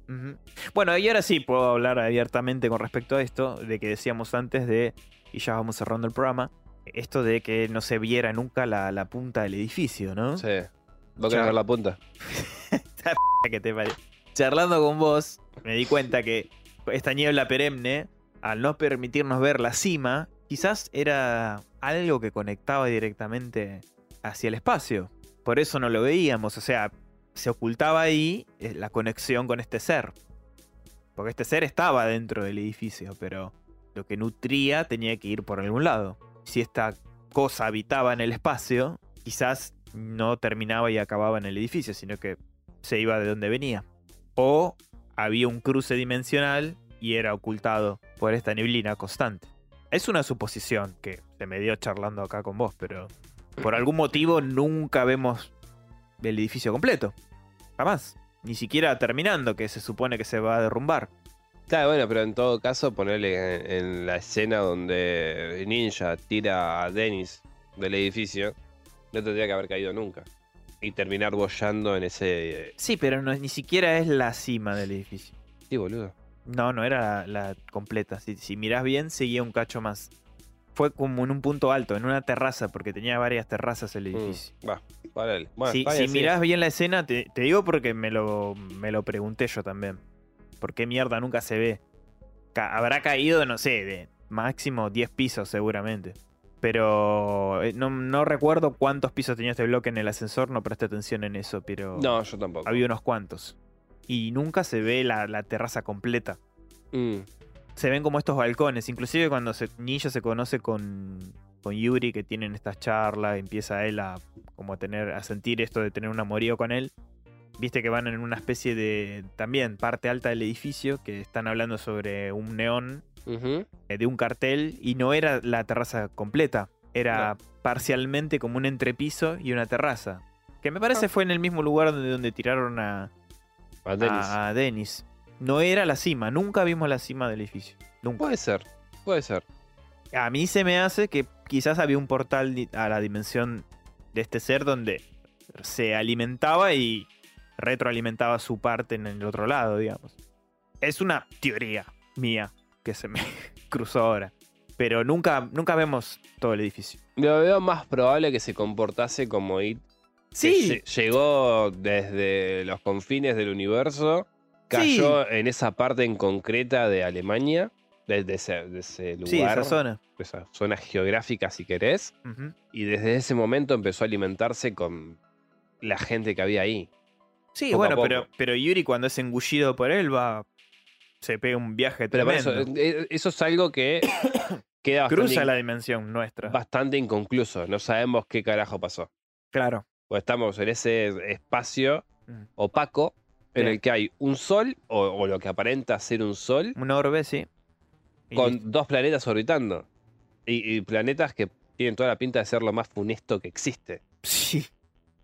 Bueno, y ahora sí puedo hablar abiertamente con respecto a esto, de que decíamos antes de, y ya vamos cerrando el programa, esto de que no se viera nunca la, la punta del edificio, ¿no? Sí. ¿Vos querés ver la punta? que te pare- Charlando con vos, me di cuenta que esta niebla perenne, al no permitirnos ver la cima, quizás era algo que conectaba directamente hacia el espacio. Por eso no lo veíamos, o sea, se ocultaba ahí eh, la conexión con este ser. Porque este ser estaba dentro del edificio, pero lo que nutría tenía que ir por algún lado. Si esta cosa habitaba en el espacio, quizás no terminaba y acababa en el edificio, sino que se iba de donde venía. O había un cruce dimensional y era ocultado por esta neblina constante. Es una suposición que se me dio charlando acá con vos, pero por algún motivo nunca vemos el edificio completo. Jamás. Ni siquiera terminando, que se supone que se va a derrumbar. Claro, bueno, pero en todo caso, ponerle en, en la escena donde Ninja tira a Dennis del edificio, no tendría que haber caído nunca. Y terminar bollando en ese. Sí, pero no, ni siquiera es la cima del edificio. Sí, boludo. No, no era la, la completa. Si, si mirás bien, seguía un cacho más. Fue como en un punto alto, en una terraza, porque tenía varias terrazas el edificio. Mm, Va, parale. Bueno, si si mirás bien la escena, te, te digo porque me lo, me lo pregunté yo también. ¿Por qué mierda nunca se ve? Ca- habrá caído, no sé, de máximo 10 pisos seguramente. Pero eh, no, no recuerdo cuántos pisos tenía este bloque en el ascensor, no presté atención en eso, pero No, yo tampoco. había unos cuantos. Y nunca se ve la, la terraza completa. Mm. Se ven como estos balcones, inclusive cuando se, se conoce con, con Yuri, que tienen estas charlas, empieza él a, como a, tener, a sentir esto de tener un amorío con él. Viste que van en una especie de, también, parte alta del edificio, que están hablando sobre un neón eh, de un cartel y no era la terraza completa, era parcialmente como un entrepiso y una terraza. Que me parece Ah. fue en el mismo lugar donde, donde tiraron a, A Dennis. a Dennis. No era la cima, nunca vimos la cima del edificio. Nunca. Puede ser, puede ser. A mí se me hace que quizás había un portal a la dimensión de este ser donde se alimentaba y retroalimentaba su parte en el otro lado, digamos. Es una teoría mía que se me cruzó ahora. Pero nunca, nunca vemos todo el edificio. Lo veo más probable que se comportase como It. Sí, lle- Llegó desde los confines del universo, cayó en esa parte en concreta de Alemania, ese, de ese lugar, sí, esa zona. esa zona geográfica si querés, y desde ese momento empezó a alimentarse con la gente que había ahí. Sí, Poco bueno, pero, pero Yuri cuando es engullido por él va. Se pega un viaje Pero tremendo. eso, eh, eso es algo que queda bastante, Cruza la dimensión nuestra. bastante inconcluso. No sabemos qué carajo pasó. Claro. Pues estamos en ese espacio Mm. opaco en el que hay un sol, o, o lo que aparenta ser un sol, Un orbe, sí. Y con dos planetas orbitando. Y, y planetas que tienen toda la pinta de ser lo más funesto que existe. Sí.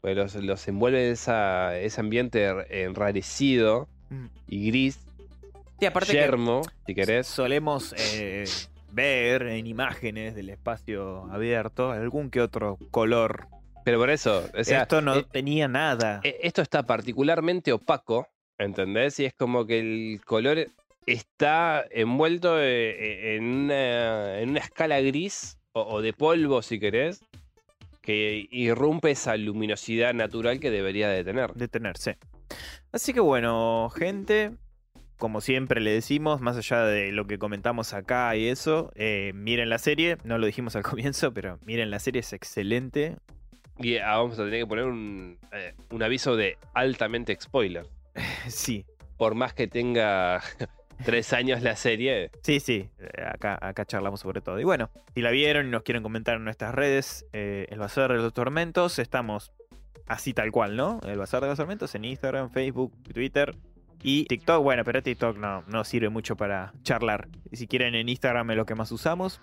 Pues los, los envuelve esa- ese ambiente enrarecido Mm. y gris, Sí, aparte que yermo, si querés. solemos eh, ver en imágenes del espacio abierto algún que otro color. Pero por eso, o sea, Esto no eh, tenía nada. eh, esto está particularmente opaco, ¿entendés? Y es como que el color está envuelto eh, en una, en una escala gris o, o de polvo, si querés, que irrumpe esa luminosidad natural que debería de tener. detenerse. Así que bueno, gente, como siempre le decimos, más allá de lo que comentamos acá y eso, eh, miren la serie, no lo dijimos al comienzo, pero miren la serie, es excelente. Y ah, vamos a tener que poner un, eh, un aviso de altamente spoiler. sí, Por más que tenga tres años la serie, sí, sí, eh, acá, acá charlamos sobre todo. Y bueno, si la vieron y nos quieren comentar en nuestras redes, eh, el Bazar de los Tormentos, estamos así tal cual, ¿no? El Bazar de los Tormentos en Instagram, Facebook, Twitter. Y TikTok, bueno, pero TikTok no, no sirve mucho para charlar. Y si quieren en Instagram es lo que más usamos.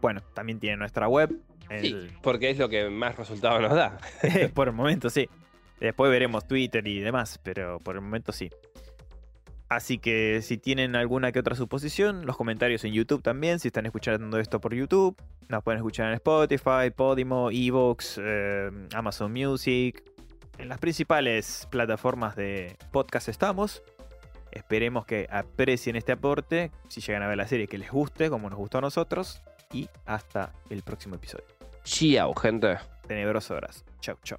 Bueno, también tiene nuestra web. Sí, porque es lo que más resultado nos da. por el momento sí. Después veremos Twitter y demás, pero por el momento sí. Así que si tienen alguna que otra suposición, los comentarios en YouTube también, si están escuchando esto por YouTube, nos pueden escuchar en Spotify, Podimo, Evox, eh, Amazon Music, en las principales plataformas de podcast estamos. Esperemos que aprecien este aporte, si llegan a ver la serie que les guste, como nos gustó a nosotros, y hasta el próximo episodio. Chiao, gente. Tenebroso abrazo. Chau, chau.